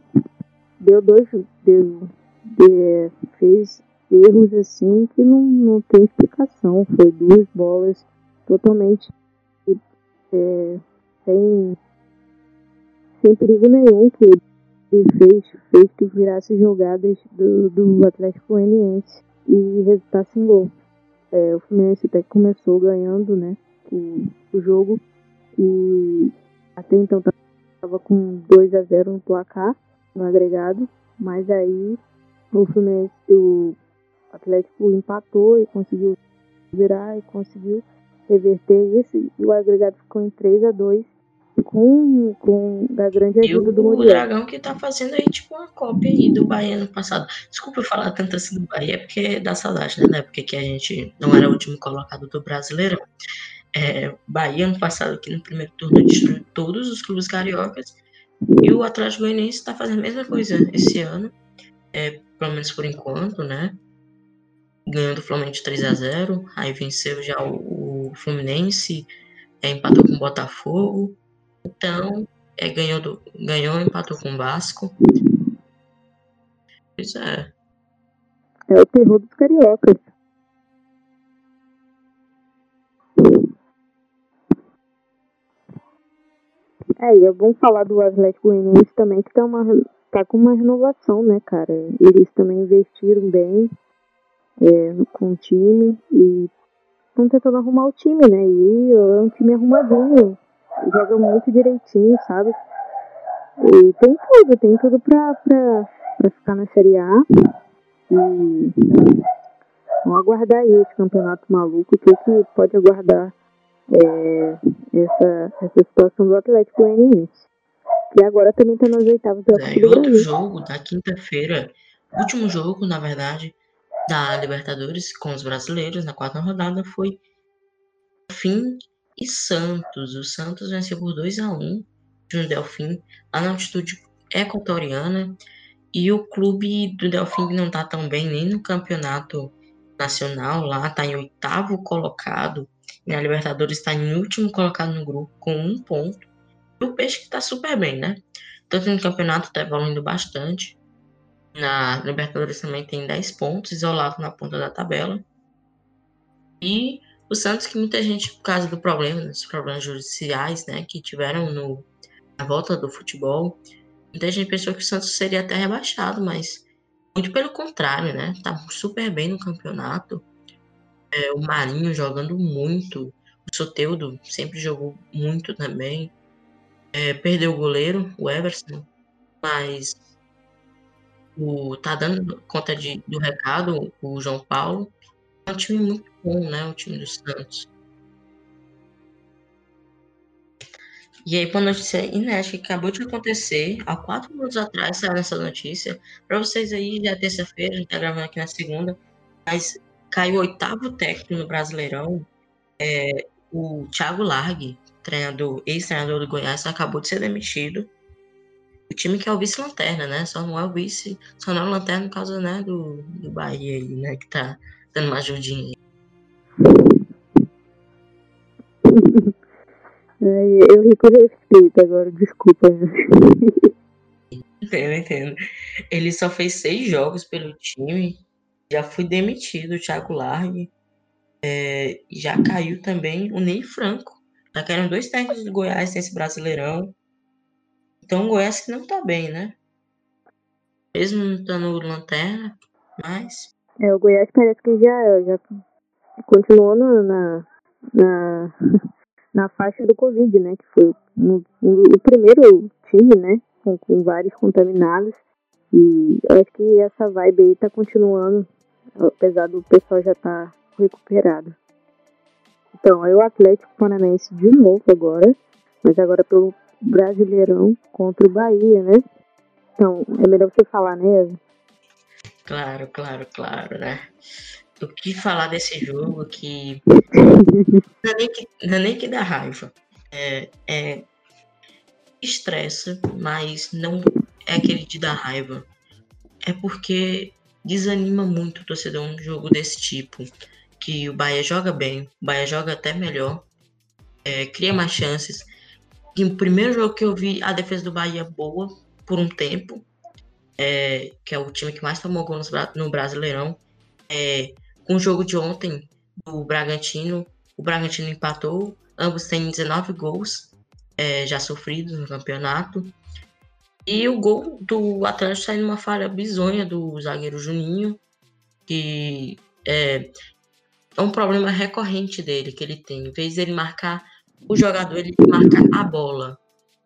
deu dois. Deu, de, fez erros assim que não, não tem explicação. Foi duas bolas totalmente é, sem, sem perigo nenhum que ele fez, fez que virasse jogadas do, do Atlético Goianiense e resultasse em gol. É, o Fluminense até começou ganhando né, o, o jogo e até então estava com 2 a 0 no placar, no agregado, mas aí o Fluminense, o Atlético empatou e conseguiu virar e conseguiu reverter isso e o agregado ficou em 3 a 2 com, com a grande ajuda do Muriel. o Dragão que tá fazendo aí tipo uma cópia aí do Bahia no passado. Desculpa eu falar tanto assim do Bahia, porque dá saudade, né? Porque que a gente não era o último colocado do brasileiro. É, Bahia no passado, que no primeiro turno destruiu todos os clubes cariocas. E o Atlético Goianiense está fazendo a mesma coisa esse ano. É, pelo menos por enquanto, né? Ganhando o Flamengo de 3 a 0 Aí venceu já o, o Fluminense, é, empatou com o Botafogo então, é, ganhou, do, ganhou, empatou com o Vasco. Pois é. É o terror dos cariocas. É, e é bom falar do Atlético Goianiense também, que tá, uma, tá com uma renovação, né, cara? Eles também investiram bem é, com o time e estão tentando arrumar o time, né? E é um time arrumadinho joga muito direitinho, sabe? E tem tudo, tem tudo pra, pra, pra ficar na Série A. E vamos aguardar aí esse campeonato maluco, o que, que pode aguardar é, essa, essa situação do Atlético Goianiense. Que agora também tá nas oitavas da é, do outro jogo da quinta-feira, último jogo, na verdade, da Libertadores com os brasileiros na quarta rodada foi Delfim e Santos. O Santos venceu por 2 a 1 de Delfim lá na altitude equatoriana e o clube do Delfim não tá tão bem nem no campeonato nacional lá, tá em oitavo colocado. E na Libertadores está em último colocado no grupo com um ponto. E o Peixe que tá super bem, né? Tanto no campeonato tá evoluindo bastante. Na Libertadores também tem 10 pontos, isolado na ponta da tabela. E o Santos, que muita gente, por causa do problema, dos problemas judiciais, né, que tiveram no, na volta do futebol, muita gente pensou que o Santos seria até rebaixado, mas muito pelo contrário, né? Tá super bem no campeonato. É, o Marinho jogando muito. O Soteudo sempre jogou muito também. É, perdeu o goleiro, o Everson, mas o, tá dando conta de, do recado, o João Paulo. É um time muito bom, né? O time do Santos. E aí, uma notícia inédita que acabou de acontecer, há quatro minutos atrás saiu essa notícia. Para vocês aí, já é terça-feira, a gente tá gravando aqui na segunda, mas caiu o oitavo técnico no Brasileirão. É, o Thiago Largue, treinador, ex-treinador do Goiás, acabou de ser demitido. O time que é o vice-lanterna, né? Só não é o vice, só não é o lanterna por causa né, do, do Bahia aí, né? Que tá dando uma ajudinha. eu ri com respeito agora, desculpa. Entendo, entendo. Ele só fez seis jogos pelo time. Já foi demitido o Thiago Largue. É, já caiu também o Ney Franco. Já caíram dois técnicos do Goiás nesse Brasileirão. Então o Goiás que não tá bem, né? Mesmo não estando lanterna, mas. É, o Goiás parece que já, já continuou na, na, na faixa do Covid, né? Que foi no, no, o primeiro time, né? Com, com vários contaminados. E eu acho que essa vibe aí tá continuando, apesar do pessoal já tá recuperado. Então, aí o Atlético Paranaense de novo agora, mas agora pelo Brasileirão contra o Bahia, né? Então, é melhor você falar, né? Claro, claro, claro, né? o que falar desse jogo que não é nem que, não é nem que dá raiva. É, é estressa, mas não é aquele de dar raiva. É porque desanima muito o torcedor um jogo desse tipo. Que o Bahia joga bem, o Bahia joga até melhor, é, cria mais chances. E o primeiro jogo que eu vi a defesa do Bahia boa por um tempo, é, que é o time que mais tomou gol no Brasileirão, é, com o jogo de ontem do Bragantino, o Bragantino empatou, ambos têm 19 gols é, já sofridos no campeonato. E o gol do Atlético sai numa falha bizonha do zagueiro Juninho, que é, é um problema recorrente dele que ele tem. Em vez de ele marcar o jogador, ele marca a bola.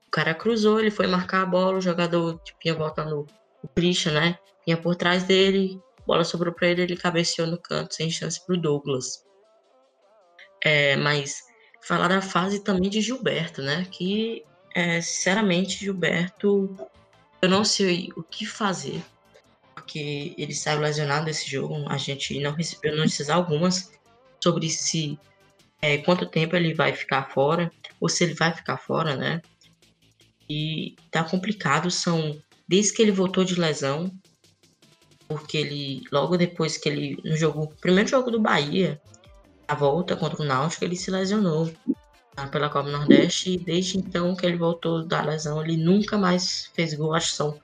O cara cruzou, ele foi marcar a bola, o jogador tipo, ia voltando o Christian, né? Vinha por trás dele, bola sobrou para ele, ele cabeceou no canto, sem chance para o Douglas. É, mas falar da fase também de Gilberto, né? Que, é, sinceramente, Gilberto, eu não sei o que fazer, porque ele saiu lesionado desse jogo. A gente não recebeu notícias algumas sobre se é, quanto tempo ele vai ficar fora, ou se ele vai ficar fora, né? E tá complicado, são desde que ele voltou de lesão, porque ele, logo depois que ele, no jogo, primeiro jogo do Bahia, a volta contra o Náutico, ele se lesionou tá, pela Copa Nordeste, e desde então que ele voltou da lesão, ele nunca mais fez gol, acho que são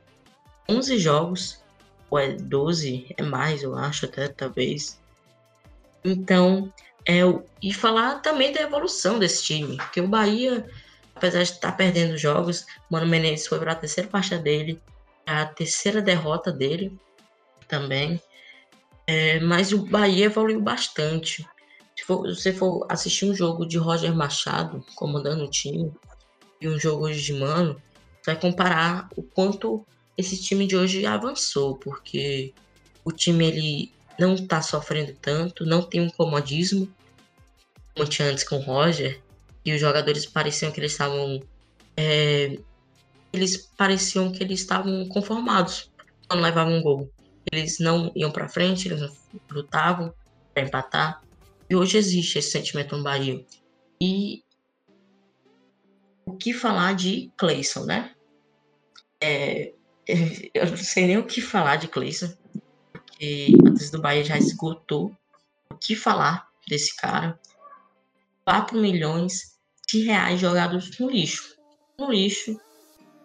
11 jogos, ou é 12, é mais, eu acho, até talvez. Então, é, e falar também da evolução desse time, porque o Bahia, apesar de estar perdendo jogos, Mano Menezes foi para a terceira partida dele, a terceira derrota dele, também. É, mas o Bahia evoluiu bastante. Se for, você for assistir um jogo de Roger Machado comandando o time e um jogo hoje de Mano, vai comparar o quanto esse time de hoje avançou, porque o time ele não está sofrendo tanto, não tem um comodismo como tinha antes com o Roger, e os jogadores pareciam que eles estavam é, eles pareciam que eles estavam conformados quando levavam um gol. eles não iam para frente, eles lutavam para empatar. E hoje existe esse sentimento no Bahia. E o que falar de Clayson, né? É, eu não sei nem o que falar de Clayson, porque a do Bahia já esgotou o que falar desse cara. 4 milhões de reais jogados no lixo. No lixo.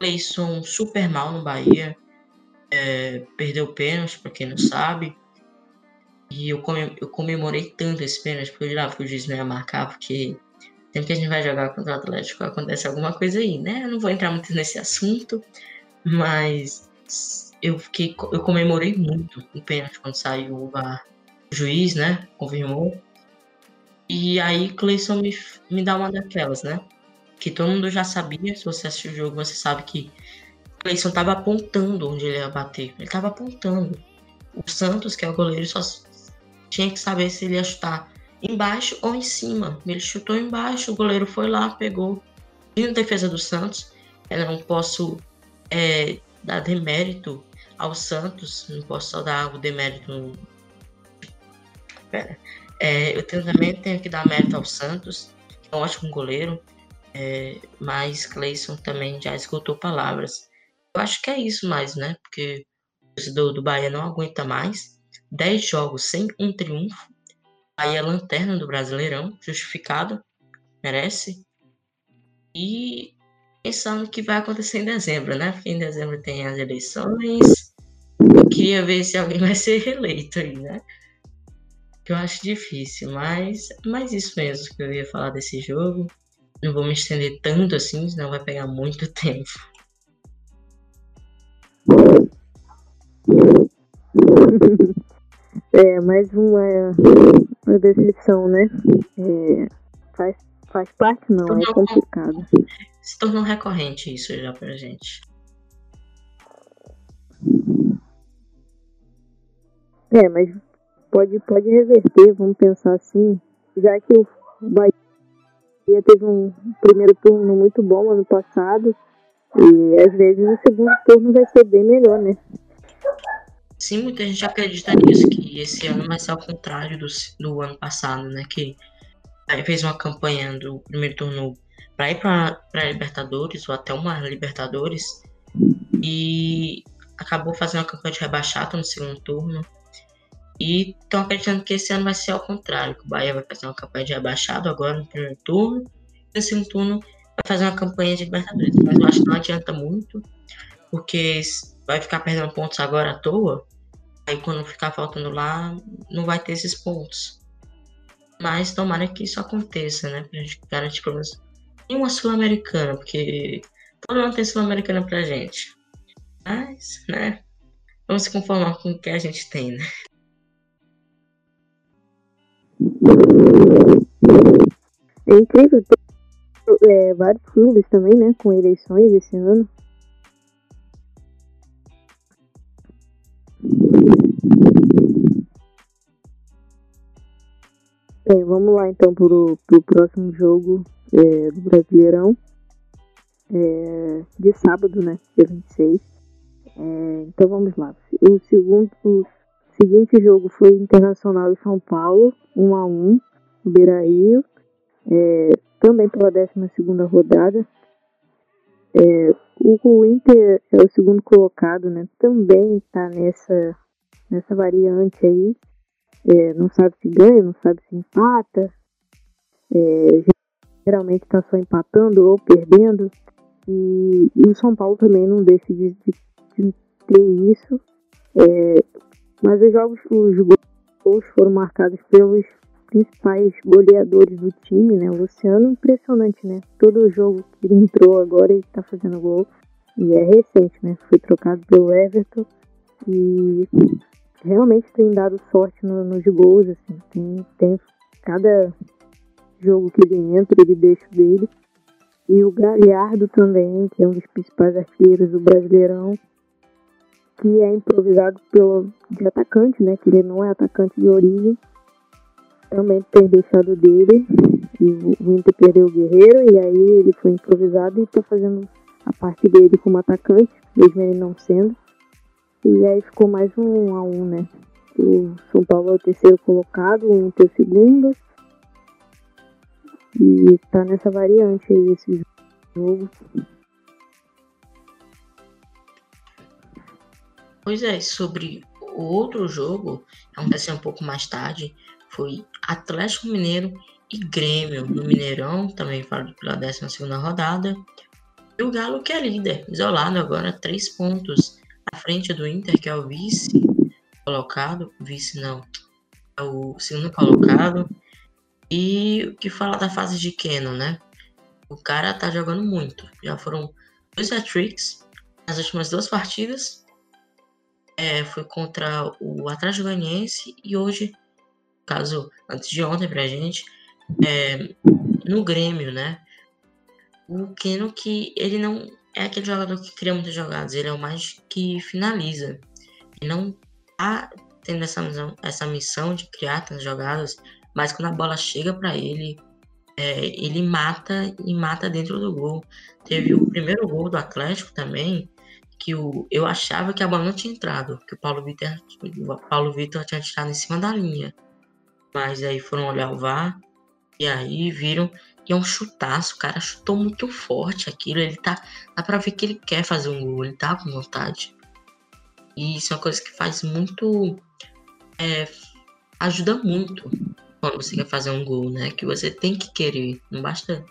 Clayson super mal no Bahia. É, perdeu pênalti, para quem não sabe. E eu, eu comemorei tanto esse pênalti, porque eu jurava que o juiz não ia marcar, porque sempre que a gente vai jogar contra o Atlético acontece alguma coisa aí, né? Eu não vou entrar muito nesse assunto, mas eu fiquei, eu comemorei muito o pênalti quando saiu o juiz, né? Confirmou. E aí Cleison me, me dá uma daquelas, né? Que todo mundo já sabia, se você assistiu o jogo, você sabe que Cleison tava apontando onde ele ia bater. Ele tava apontando. O Santos, que é o goleiro, só tinha que saber se ele ia chutar embaixo ou em cima. Ele chutou embaixo, o goleiro foi lá, pegou. E na defesa do Santos, eu não posso é, dar demérito ao Santos, não posso só dar o demérito. Pera. É, eu também tenho que dar mérito ao Santos, que é um ótimo goleiro, é, mas Cleison também já esgotou palavras. Eu acho que é isso mais, né? Porque o torcedor do Bahia não aguenta mais. 10 jogos sem um triunfo. Aí é lanterna do Brasileirão, justificado, merece. E pensando que vai acontecer em dezembro, né? Porque em dezembro tem as eleições. Eu queria ver se alguém vai ser reeleito aí, né? Que eu acho difícil, mas, mas isso mesmo que eu ia falar desse jogo. Não vou me estender tanto assim, senão vai pegar muito tempo. É, mais uma, uma decepção, né? É, faz, faz parte não, é complicado. Se tornou recorrente isso já pra gente. É, mas pode, pode reverter, vamos pensar assim, já que o Bahia teve um primeiro turno muito bom ano passado, e às vezes o segundo turno vai ser bem melhor, né? Sim, muita gente acredita nisso, que esse ano vai ser ao contrário do, do ano passado, né? Que fez uma campanha do primeiro turno para ir para Libertadores, ou até uma Libertadores, e acabou fazendo uma campanha de rebaixado no segundo turno. E estão acreditando que esse ano vai ser ao contrário, que o Bahia vai fazer uma campanha de rebaixado agora no primeiro turno, e no segundo turno vai fazer uma campanha de Libertadores. Mas eu acho que não adianta muito, porque vai ficar perdendo pontos agora à toa, aí quando ficar faltando lá, não vai ter esses pontos. Mas tomara que isso aconteça, né? Pra gente garantir pelo menos uma Sul-Americana, porque todo mundo tem Sul-Americana pra gente. Mas, né? Vamos se conformar com o que a gente tem, né? É incrível ter é, vários clubes também, né? Com eleições esse ano. Bem, vamos lá então pro, pro próximo jogo é, do Brasileirão. É, de sábado, né? Dia 26. É, então vamos lá. O segundo, o seguinte jogo foi Internacional e São Paulo, 1 a 1 no Beira Rio. É, também pela 12 segunda rodada. É, o, o Inter é o segundo colocado, né? Também está nessa, nessa variante aí é, não sabe se ganha, não sabe se empata, é, geralmente está só empatando ou perdendo. E, e, o São Paulo também não deixa de, de, de ter isso. É, mas os jogos, os gols foram marcados pelos principais goleadores do time, né? O Luciano, impressionante, né? Todo jogo que ele entrou agora ele tá fazendo gol. E é recente, né? Foi trocado pelo Everton. E realmente tem dado sorte no, nos gols, assim. Tem, tem cada jogo que ele entra, ele deixa dele. E o Galhardo também, que é um dos principais artilheiros do Brasileirão, que é improvisado pelo, de atacante, né? Que ele não é atacante de origem. Também tem deixado dele. E o Inter perdeu o Guerreiro, e aí ele foi improvisado e está fazendo a parte dele como atacante, mesmo ele não sendo. E aí ficou mais um a um, né? O São Paulo é o terceiro colocado, o Inter o segundo. E tá nessa variante aí esse jogo. Pois é, sobre outro jogo, aconteceu um pouco mais tarde, foi Atlético Mineiro e Grêmio no Mineirão, também pela 12 rodada. E o Galo que é líder, isolado agora, três pontos à frente do Inter, que é o vice colocado, vice não, é o segundo colocado. E o que fala da fase de Keno, né? O cara tá jogando muito. Já foram dois hat-tricks nas últimas duas partidas. É, foi contra o Atlético Goianiense e hoje, caso antes de ontem pra gente, é, no Grêmio, né? O Keno que ele não é aquele jogador que cria muitas jogadas, ele é o mais que finaliza. Ele não tá tendo essa missão, essa missão de criar tantas jogadas, mas quando a bola chega para ele, é, ele mata e mata dentro do gol. Teve o primeiro gol do Atlético também, que o, eu achava que a bola não tinha entrado, que o Paulo Vitor, o Paulo Vitor tinha tirado em cima da linha. Mas aí foram olhar o VAR e aí viram que é um chutaço, o cara chutou muito forte aquilo, ele tá, dá pra ver que ele quer fazer um gol, ele tá com vontade. E isso é uma coisa que faz muito, é, ajuda muito quando você quer fazer um gol, né? Que você tem que querer, não basta,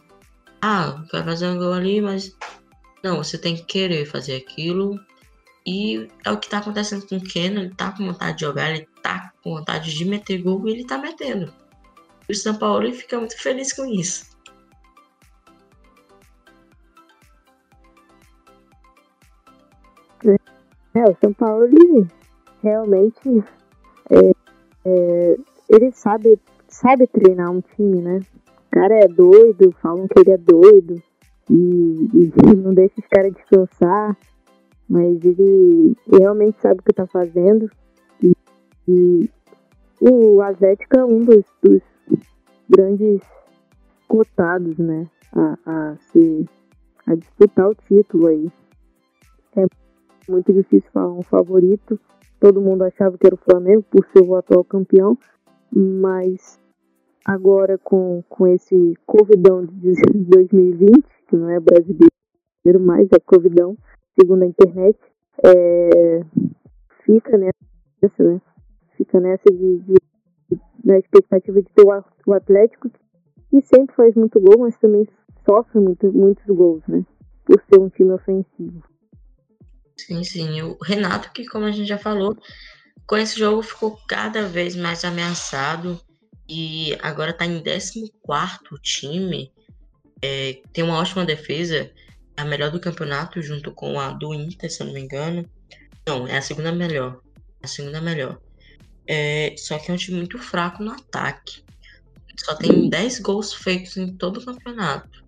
ah, quer fazer um gol ali, mas não, você tem que querer fazer aquilo. E é o que tá acontecendo com o Keno, ele tá com vontade de jogar, ele tá com vontade de meter gol e ele tá metendo o São Paulo fica muito feliz com isso. É, o São Paulo ele realmente é, é, ele sabe, sabe treinar um time, né? O cara é doido, falam que ele é doido e, e não deixa os caras descansar, mas ele realmente sabe o que tá fazendo. E, o Atlético é um dos, dos grandes cotados, né, a, a, se, a disputar o título aí. É muito difícil falar um favorito. Todo mundo achava que era o Flamengo por ser o atual campeão, mas agora com, com esse Covidão de 2020, que não é brasileiro mais, é Covidão, segundo a internet, é, fica nessa, né? Fica nessa de, de na expectativa de ter o Atlético, que sempre faz muito gol, mas também sofre muito, muitos gols, né? Por ser um time ofensivo. Sim, sim. O Renato, que como a gente já falou, com esse jogo ficou cada vez mais ameaçado e agora tá em 14 time. É, tem uma ótima defesa, a melhor do campeonato, junto com a do Inter, se eu não me engano. Não, é a segunda melhor. A segunda melhor. É, só que é um time muito fraco no ataque. Só tem 10 gols feitos em todo o campeonato.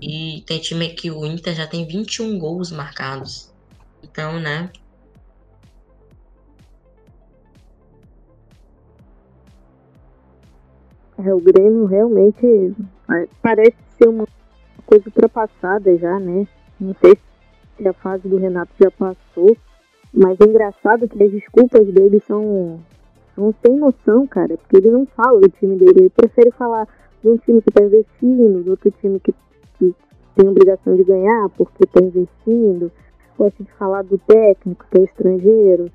E tem time que o Inter já tem 21 gols marcados. Então, né? É, o Grêmio realmente parece ser uma coisa ultrapassada já, né? Não sei se a fase do Renato já passou, mas é engraçado que as desculpas dele são, são sem noção, cara, porque ele não fala do time dele, ele prefere falar de um time que está investindo, do outro time que, que tem obrigação de ganhar porque está investindo, gosta de falar do técnico que é estrangeiro.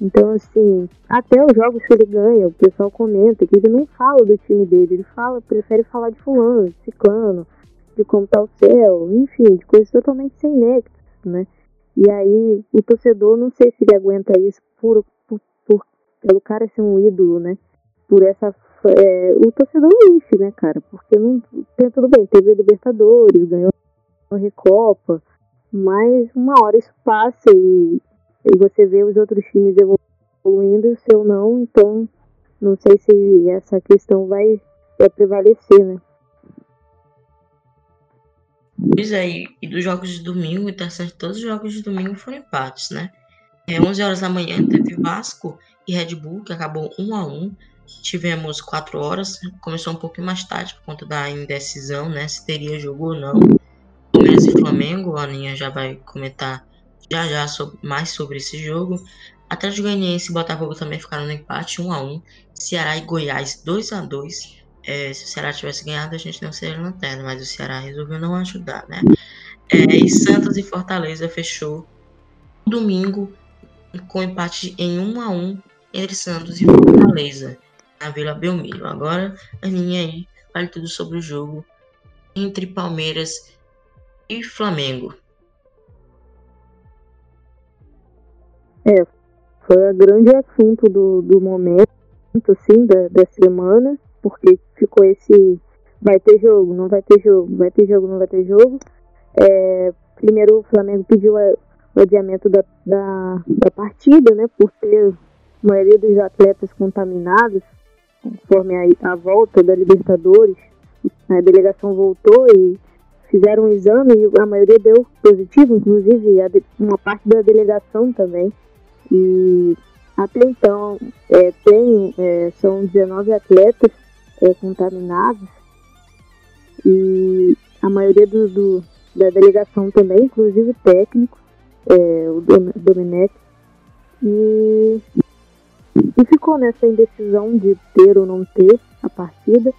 Então, assim, até os jogos que ele ganha, o pessoal comenta que ele não fala do time dele, ele fala, prefere falar de fulano, de ciclano, de como tá o céu, enfim, de coisas totalmente sem nexo, né? E aí o torcedor, não sei se ele aguenta isso por, por, por pelo cara ser um ídolo, né? Por essa. É, o torcedor enche, né, cara? Porque não. Tudo bem, teve a Libertadores, ganhou a Recopa, mas uma hora isso passa e, e você vê os outros times evoluindo e o seu não, então não sei se essa questão vai, vai prevalecer, né? Pois é, e dos jogos de domingo, interessante, todos os jogos de domingo foram empates, né? É, 11 horas da manhã teve Vasco e Red Bull, que acabou 1 a 1 Tivemos 4 horas, começou um pouquinho mais tarde por conta da indecisão, né? Se teria jogo ou não. Palmeiras e Flamengo, a Aninha já vai comentar já já sobre, mais sobre esse jogo. Atlético Goianiense e Botafogo também ficaram no empate 1 a 1 Ceará e Goiás 2 a 2 é, Se o Ceará tivesse ganhado, a gente não seria lanterna, mas o Ceará resolveu não ajudar, né? É, e Santos e Fortaleza fechou domingo com empate em 1 a 1 entre Santos e Fortaleza na Vila Belmiro. Agora, Aninha aí, fale tudo sobre o jogo entre Palmeiras e Flamengo. É, foi o grande assunto do, do momento, assim, da, da semana, porque ficou esse vai ter jogo, não vai ter jogo, vai ter jogo, não vai ter jogo. É, primeiro o Flamengo pediu o adiamento da, da, da partida, né, por ter a maioria dos atletas contaminados, conforme a, a volta da Libertadores. A delegação voltou e fizeram um exame e a maioria deu positivo, inclusive a, uma parte da delegação também. E até então é, tem, é, são 19 atletas é, contaminados e a maioria do, do, da delegação também, inclusive o técnico, é, o Domenech, e, e ficou nessa indecisão de ter ou não ter a partida.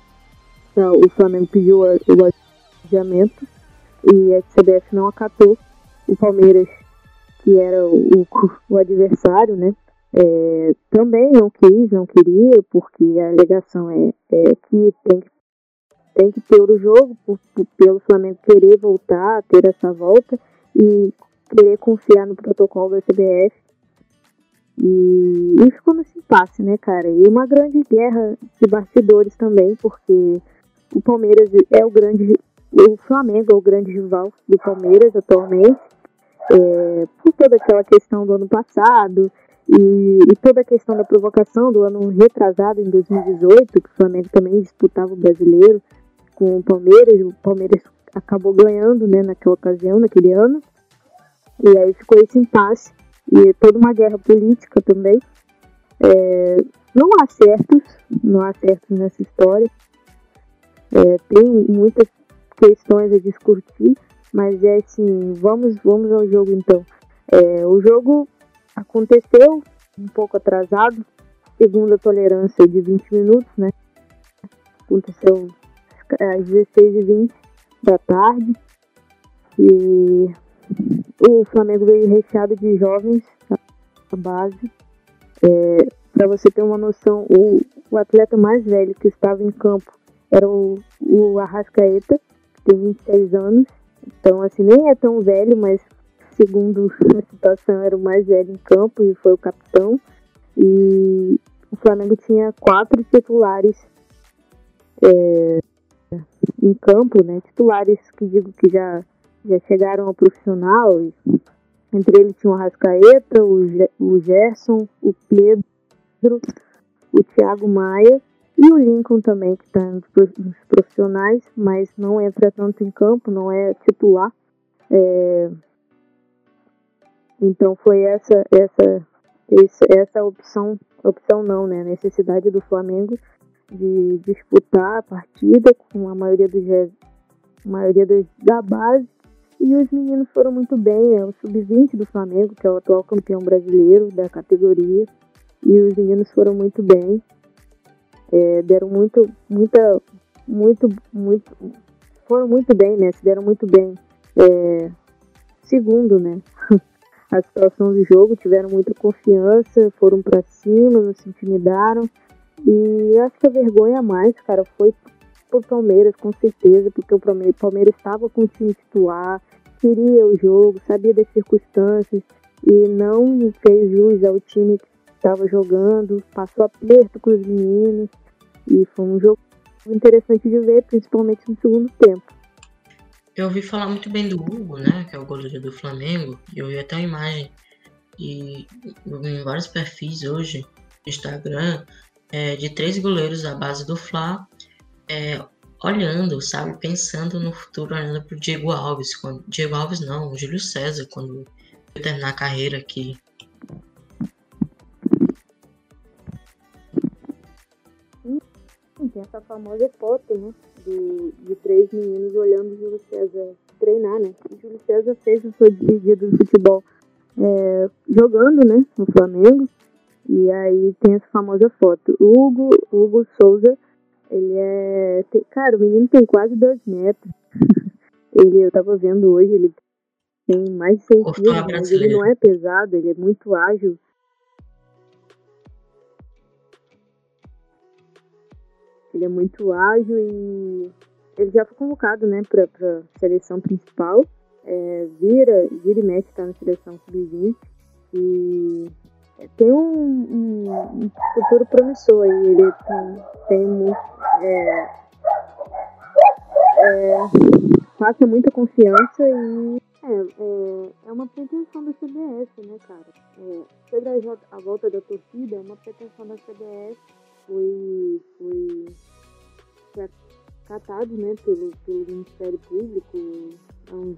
Então, o Flamengo pediu o adiamento e a CBF não acatou. O Palmeiras, que era o, o adversário, né, é, também não quis, não queria, porque a alegação é, é que tem que tem que ter o jogo por, por, pelo Flamengo querer voltar, ter essa volta e querer confiar no protocolo da CBF. E, e ficou nesse impasse, né, cara? E uma grande guerra de bastidores também, porque o Palmeiras é o grande. O Flamengo é o grande rival do Palmeiras atualmente. É, por toda aquela questão do ano passado e, e, toda a questão da provocação do ano retrasado, em 2018, que o Flamengo também disputava o brasileiro com o Palmeiras. O Palmeiras acabou ganhando né, naquela ocasião, naquele ano. E aí ficou esse impasse e toda uma guerra política também. É, não há certos, não há certos nessa história. É, tem muitas questões a discutir, mas é assim, vamos, vamos ao jogo então. É, o jogo aconteceu um pouco atrasado, segundo a tolerância de 20 minutos, né? Aconteceu às 16h20 da tarde. E o Flamengo veio recheado de jovens a base. É, Para você ter uma noção, o, o, atleta mais velho que estava em campo era o, o Arrascaeta, que tem 26 anos. Então, assim, nem é tão velho, mas segundo a situação era o mais velho em campo e foi o capitão. E o Flamengo tinha quatro titulares é, em campo, né? Titulares que digo que já, já chegaram ao profissional. Entre eles tinha o Rascaeta, o, o Gerson, o Pedro, o Thiago Maia e o Lincoln também, que está nos profissionais, mas não entra tanto em campo, não é titular. É... Então foi essa essa essa opção opção não, né? A necessidade do Flamengo de disputar a partida com a maioria dos maioria dos, da base e os meninos foram muito bem, é o sub-20 do Flamengo, que é o atual campeão brasileiro da categoria, e os meninos foram muito bem, é, deram muito, muita, muito, muito, foram muito bem, né? Se deram muito bem. É, segundo, né? A situação do jogo, tiveram muita confiança, foram para cima, não se intimidaram. E acho que a vergonha mais, cara, foi pro Palmeiras, com certeza, porque o Palmeiras estava com o time titular, queria o jogo, sabia das circunstâncias e não fez jus ao time que estava jogando, passou aperto com os meninos e foi um jogo interessante de ver, principalmente no segundo tempo. Eu ouvi falar muito bem do Hugo, né, que é o goleiro do Flamengo, eu vi até a imagem e em vários perfis hoje Instagram é, de três goleiros da base do Fla, é, olhando, sabe, pensando no futuro, olhando pro Diego Alves, quando, Diego Alves não, o Júlio César, quando terminar a carreira aqui. Tem essa famosa foto, né? De, de três meninos olhando o Júlio César treinar, né? O Júlio César fez o seu dia do futebol é, jogando, né, no Flamengo. E aí tem essa famosa foto. O Hugo, Hugo Souza, ele é. Tem, cara, o menino tem quase dois metros. ele, eu tava vendo hoje, ele tem mais de 100 quilos, mas ele não é pesado, ele é muito ágil. Ele é muito ágil e ele já foi convocado, né, pra, pra seleção principal. É, vira, vira e mexe, tá na seleção sub-20. E tem um, um, um, futuro promissor aí. Ele tem, tem muito. É, é, passa muita confiança e é, é, é, uma pretensão da CBS, né, cara? É, a, a volta da torcida, é uma pretensão da CBS. Foi, foi catado, né, pelo, pelo Ministério Público,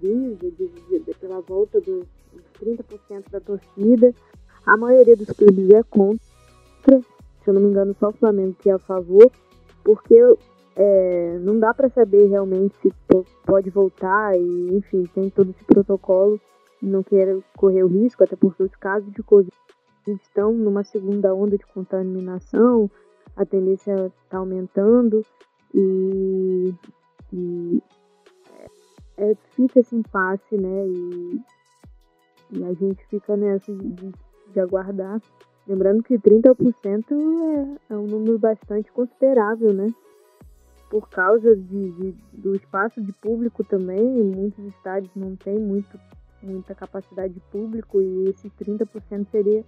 de, de, de, pela volta dos 30% da torcida. A maioria dos clubes é contra, se eu não me engano, só o Flamengo que é a favor, porque é, não dá para saber realmente se pode voltar e, enfim, tem todo esse protocolo. Não quero correr o risco, até porque os casos de Covid estão numa segunda onda de contaminação, a tendência está aumentando e, e é, fica esse impasse, né? E, e a gente fica nessa de, de aguardar. Lembrando que 30% é, é um número bastante considerável, né? Por causa de, de, do espaço de público também, muitos estádios não têm muito, muita capacidade de público e esses 30% seria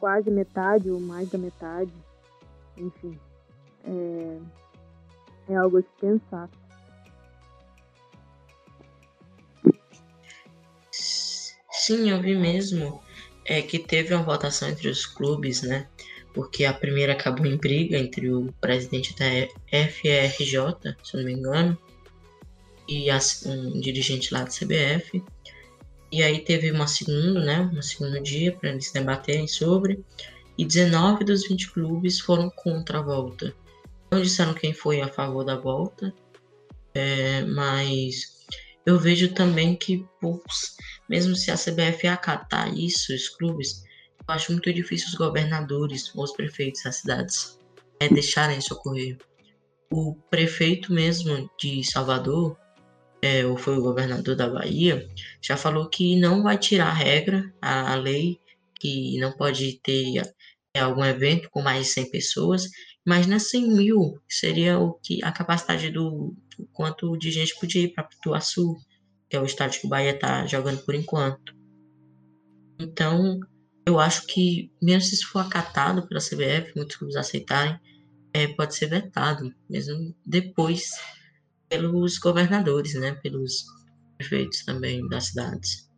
quase metade ou mais da metade. Enfim, é, é algo a se pensar. Sim, eu vi mesmo é, que teve uma votação entre os clubes, né? Porque a primeira acabou em briga entre o presidente da FRJ, se não me engano, e um dirigente lá da CBF. E aí teve uma segunda, né? Um segundo dia para eles debaterem sobre. E 19 dos 20 clubes foram contra a volta. Não disseram quem foi a favor da volta, é, mas eu vejo também que poucos mesmo se a CBF acatar isso, os clubes, eu acho muito difícil os governadores ou os prefeitos das cidades é, deixarem isso ocorrer. O prefeito mesmo de Salvador, é, ou foi o governador da Bahia, já falou que não vai tirar a regra, a, a lei, que não pode ter é, algum evento com mais de 100 pessoas, mas nas 100 mil seria o que a capacidade do quanto de gente podia ir para Pituaçu, que é o estádio que o Bahia está jogando por enquanto. Então, eu acho que, mesmo se isso for acatado pela CBF, muitos clubes aceitarem, é, pode ser vetado, mesmo depois pelos governadores, né, pelos prefeitos também das cidades.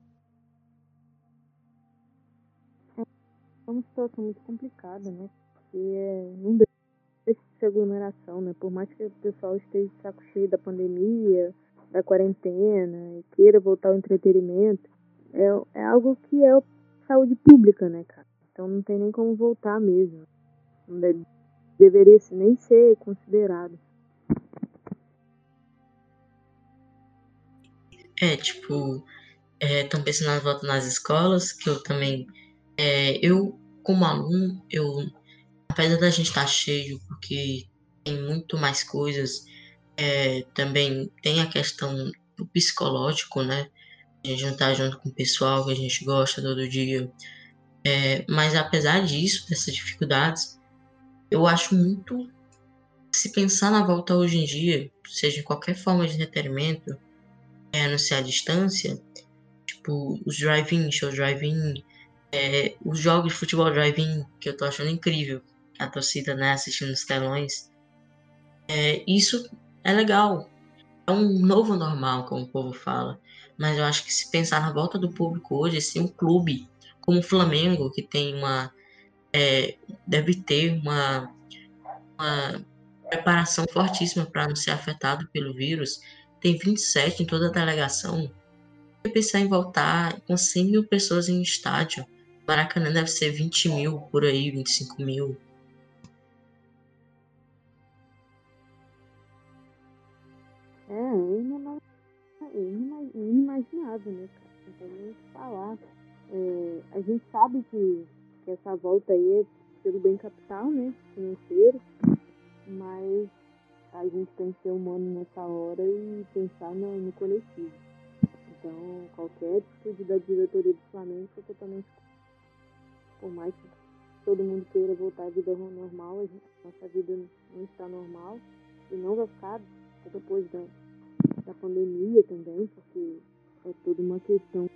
É uma situação muito complicada, né? Porque não deixa de aglomeração, né? Por mais que o pessoal esteja de saco cheio da pandemia, da quarentena e queira voltar ao entretenimento, é, é algo que é saúde pública, né, cara? Então não tem nem como voltar mesmo. Não deve, deveria nem ser considerado. É, tipo, estão é, pensando na volta nas escolas, que eu também. É, eu, como aluno, eu. Apesar da gente estar tá cheio, porque tem muito mais coisas é, também tem a questão do psicológico, né? A gente não tá junto com o pessoal que a gente gosta todo dia. É, mas apesar disso, dessas dificuldades, eu acho muito. Se pensar na volta hoje em dia, seja em qualquer forma de entretenimento, é, não ser a distância, tipo, os drive-in, show drive-in, é, os jogos de futebol drive-in, que eu tô achando incrível, a torcida, né, assistindo os telões. É, isso é legal. É um novo normal, como o povo fala. Mas eu acho que se pensar na volta do público hoje, assim, um clube como o Flamengo, que tem uma. É, deve ter uma, uma preparação fortíssima para não ser afetado pelo vírus, tem 27 em toda a delegação. Eu pensar em voltar com 100 mil pessoas em estádio. Maracanã deve ser 20 mil por aí, 25 mil. inimaginável, né, cara? Não tem nem o que falar. É, a gente sabe que, que essa volta aí é pelo bem capital, né? Financeiro, mas a gente tem que ser humano nessa hora e pensar no, no coletivo. Então, qualquer atitude da diretoria do Flamengo é totalmente. Por mais que todo mundo queira voltar à vida normal, a gente, nossa vida não está normal e não vai ficar depois da, da pandemia também, porque é toda uma questão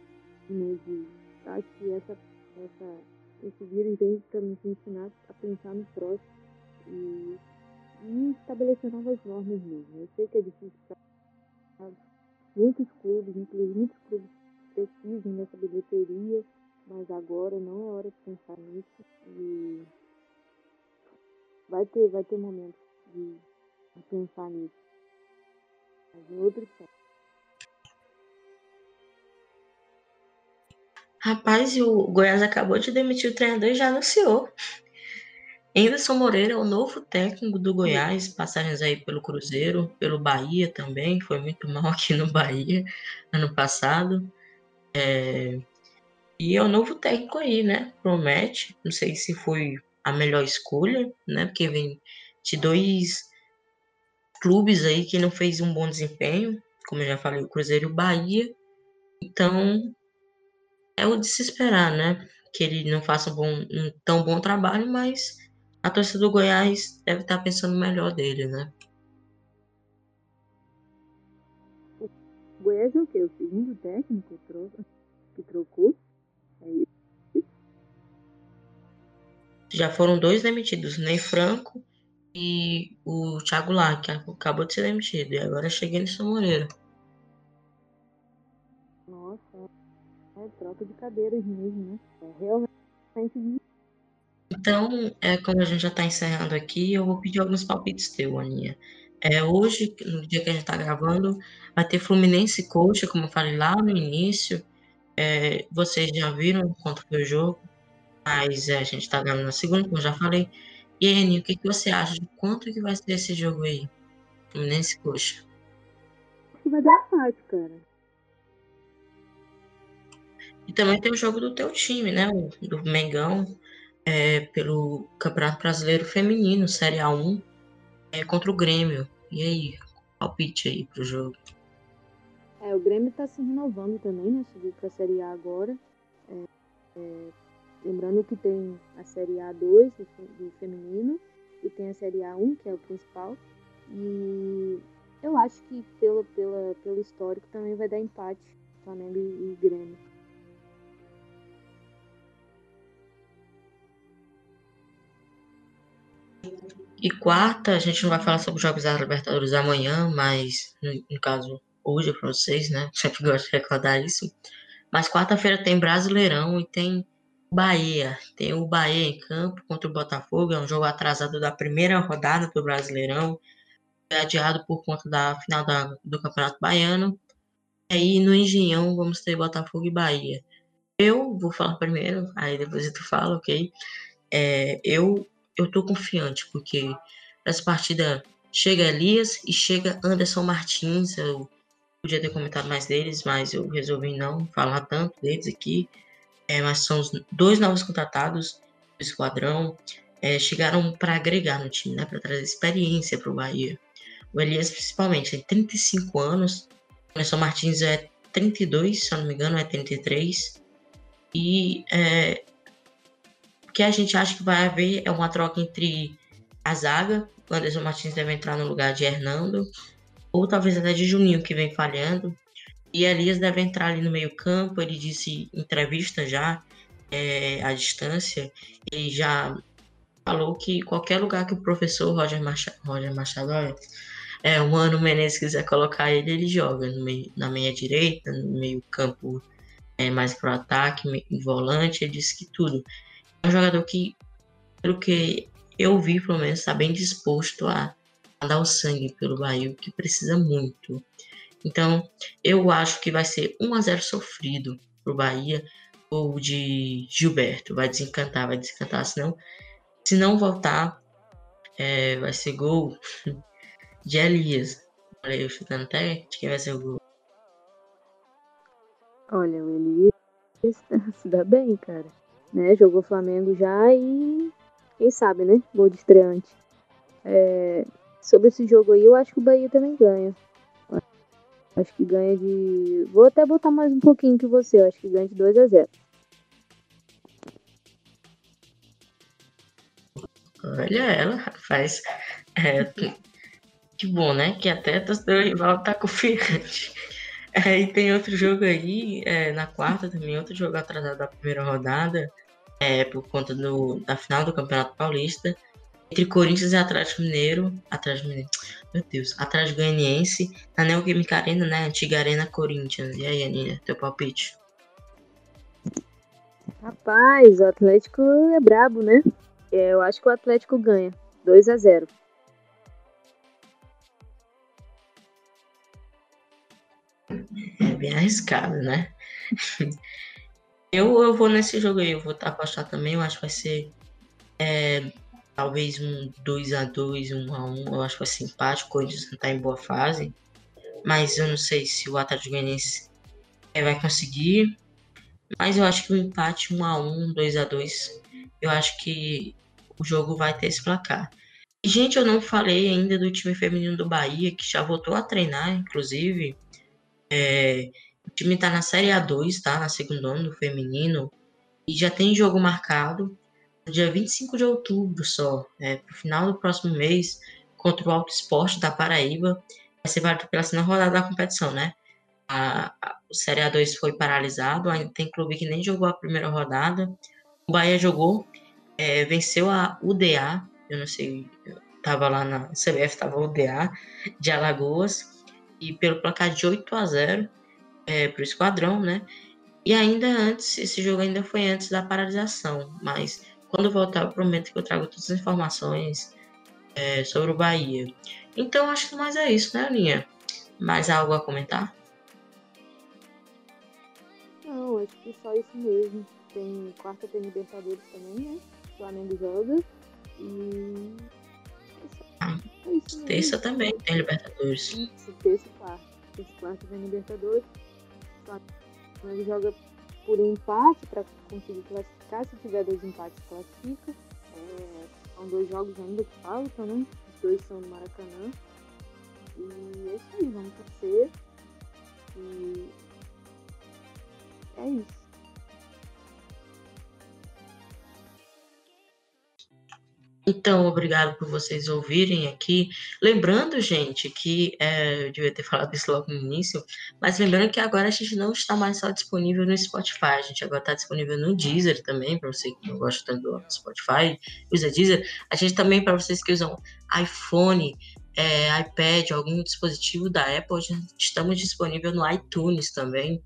né, de. Acho que essa, essa, esse vírus vem para nos ensinar a pensar no próximo e e estabelecer novas normas mesmo. Eu sei que é difícil para muitos clubes, inclusive muitos clubes precisam dessa bilheteria, mas agora não é hora de pensar nisso e vai ter, vai ter momentos de, de pensar nisso. Mas em outro tempo. Rapaz, o Goiás acabou de demitir o treinador e já anunciou. Anderson Moreira é o novo técnico do Goiás, passagens aí pelo Cruzeiro, pelo Bahia também, foi muito mal aqui no Bahia ano passado. É... E é o novo técnico aí, né? Promete. Não sei se foi a melhor escolha, né? Porque vem de dois clubes aí que não fez um bom desempenho, como eu já falei, o Cruzeiro e o Bahia. Então, é o de se esperar, né? Que ele não faça um, bom, um tão bom trabalho, mas a torcida do Goiás deve estar pensando melhor dele, né? O Goiás é o quê? O segundo técnico que trocou? Já foram dois demitidos, Ney Franco e o Thiago Lar, que acabou de ser demitido. E agora cheguei São Moreira. Nossa, é troca de cadeiras mesmo, né? É realmente então, é, como a gente já está encerrando aqui, eu vou pedir alguns palpites teu, Aninha. É, hoje, no dia que a gente está gravando, vai ter Fluminense e Coxa, como eu falei lá no início. É, vocês já viram foi o jogo, mas é, a gente está gravando na segunda, como eu já falei. E Aninha, o que, que você acha de quanto que vai ser esse jogo aí? Fluminense Coxa. Acho que vai dar empate, cara. E também tem o jogo do teu time, né? O, do Mengão é, pelo Campeonato Brasileiro Feminino, Série A1, é, contra o Grêmio. E aí, palpite aí pro jogo. É, o Grêmio está se renovando também, né? Subiu para a Série A agora. É, é, lembrando que tem a Série A2 do feminino e tem a Série A1, que é o principal. E eu acho que pelo, pela, pelo histórico também vai dar empate Flamengo e, e Grêmio. E quarta, a gente não vai falar sobre os Jogos da Libertadores amanhã, mas no, no caso hoje para vocês, né? Sempre gosto de recordar isso. Mas quarta-feira tem Brasileirão e tem Bahia. Tem o Bahia em campo contra o Botafogo. É um jogo atrasado da primeira rodada do Brasileirão. Adiado por conta da final da, do Campeonato Baiano. E aí no Engenhão vamos ter Botafogo e Bahia. Eu vou falar primeiro, aí depois tu fala, ok? É, eu eu tô confiante, porque essa partida chega Elias e chega Anderson Martins. Eu podia ter comentado mais deles, mas eu resolvi não falar tanto deles aqui. É, mas são os dois novos contratados do esquadrão. É, chegaram para agregar no time, né, para trazer experiência para o Bahia. O Elias, principalmente, tem 35 anos. O Anderson Martins é 32, se eu não me engano, é 33. E é, que a gente acha que vai haver é uma troca entre a zaga, o Anderson Martins deve entrar no lugar de Hernando, ou talvez até de Juninho, que vem falhando. E Elias deve entrar ali no meio campo, ele disse em entrevista já, é, à distância, ele já falou que qualquer lugar que o professor Roger Machado, Roger Machado é, o Mano Menezes quiser colocar ele, ele joga meio, na meia direita, no meio campo é, mais pro ataque, volante, ele disse que tudo um jogador que, pelo que eu vi, pelo menos, está bem disposto a, a, dar o sangue pelo Bahia, que precisa muito. Então, eu acho que vai ser 1 a 0 sofrido pro Bahia ou de Gilberto. Vai desencantar, vai desencantar. Senão, se não voltar, é, vai ser gol de Elias. Olha eu chutando até de quem vai ser o gol. Olha, o Elias Se dá bem, cara. Né? Jogou Flamengo já e quem sabe, né? Gol de estreante. É... Sobre esse jogo aí, eu acho que o Bahia também ganha. Acho que ganha de. Vou até botar mais um pouquinho que você. Acho que ganha de 2 a 0 Olha ela, faz. É, que bom, né? Que até torcedor rival tá confiante. É, e tem outro jogo aí, é, na quarta também, outro jogo atrasado da primeira rodada, é, por conta do, da final do Campeonato Paulista, entre Corinthians e Atlético Mineiro, Atlético Mineiro, meu Deus, Atlético Goianiense, na Neoquímica Arena, né, antiga Arena Corinthians. E aí, Aninha, teu palpite? Rapaz, o Atlético é brabo, né? É, eu acho que o Atlético ganha, 2 a 0 É bem arriscado, né? eu, eu vou nesse jogo aí, eu vou apostar também, eu acho que vai ser é, talvez um 2x2, 1x1, eu acho que ser empate, o Corinthians não tá em boa fase, mas eu não sei se o Atlético Goianiense é, vai conseguir, mas eu acho que um empate 1x1, 2x2, eu acho que o jogo vai ter esse placar. E, gente, eu não falei ainda do time feminino do Bahia, que já voltou a treinar, inclusive, é, o time está na Série A2, tá? Na segunda ano do feminino. E já tem jogo marcado dia 25 de outubro só. É, final do próximo mês, contra o Alto Esporte da Paraíba. Vai ser válido pela segunda rodada da competição, né? A, a, o Série A2 foi paralisado. Ainda tem clube que nem jogou a primeira rodada. O Bahia jogou, é, venceu a UDA. Eu não sei, eu tava lá na CBF, tava UDA de Alagoas e pelo placar de 8 a 0 é, para o Esquadrão, né? E ainda antes, esse jogo ainda foi antes da paralisação, mas quando voltar eu prometo que eu trago todas as informações é, sobre o Bahia. Então acho que mais é isso, né, Aninha? Mais algo a comentar? Não, acho que só isso mesmo. Tem quarta tem Libertadores também, né? Flamengo joga. E é terça também tem Libertadores. Isso, terça e quarta. Terça e quarta tem Libertadores. Ele joga por um empate para conseguir classificar. Se tiver dois empates, classifica. É, são dois jogos ainda que faltam, né? Os dois são no Maracanã. E é isso aí, vamos torcer. E é isso. Então, obrigado por vocês ouvirem aqui. Lembrando, gente, que é, eu devia ter falado isso logo no início, mas lembrando que agora a gente não está mais só disponível no Spotify, a gente agora está disponível no Deezer também, para você que não gosta tanto do Spotify, usa Deezer. A gente também, para vocês que usam iPhone, é, iPad, algum dispositivo da Apple, estamos disponível no iTunes também.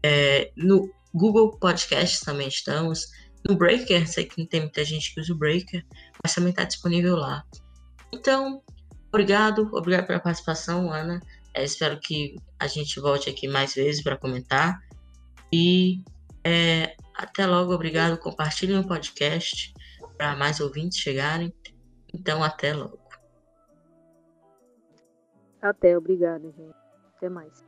É, no Google Podcasts também estamos no Breaker, sei que não tem muita gente que usa o Breaker, mas também está disponível lá. Então, obrigado, obrigado pela participação, Ana. É, espero que a gente volte aqui mais vezes para comentar. E é, até logo, obrigado. Compartilhem o podcast para mais ouvintes chegarem. Então, até logo. Até, obrigado, gente. Até mais.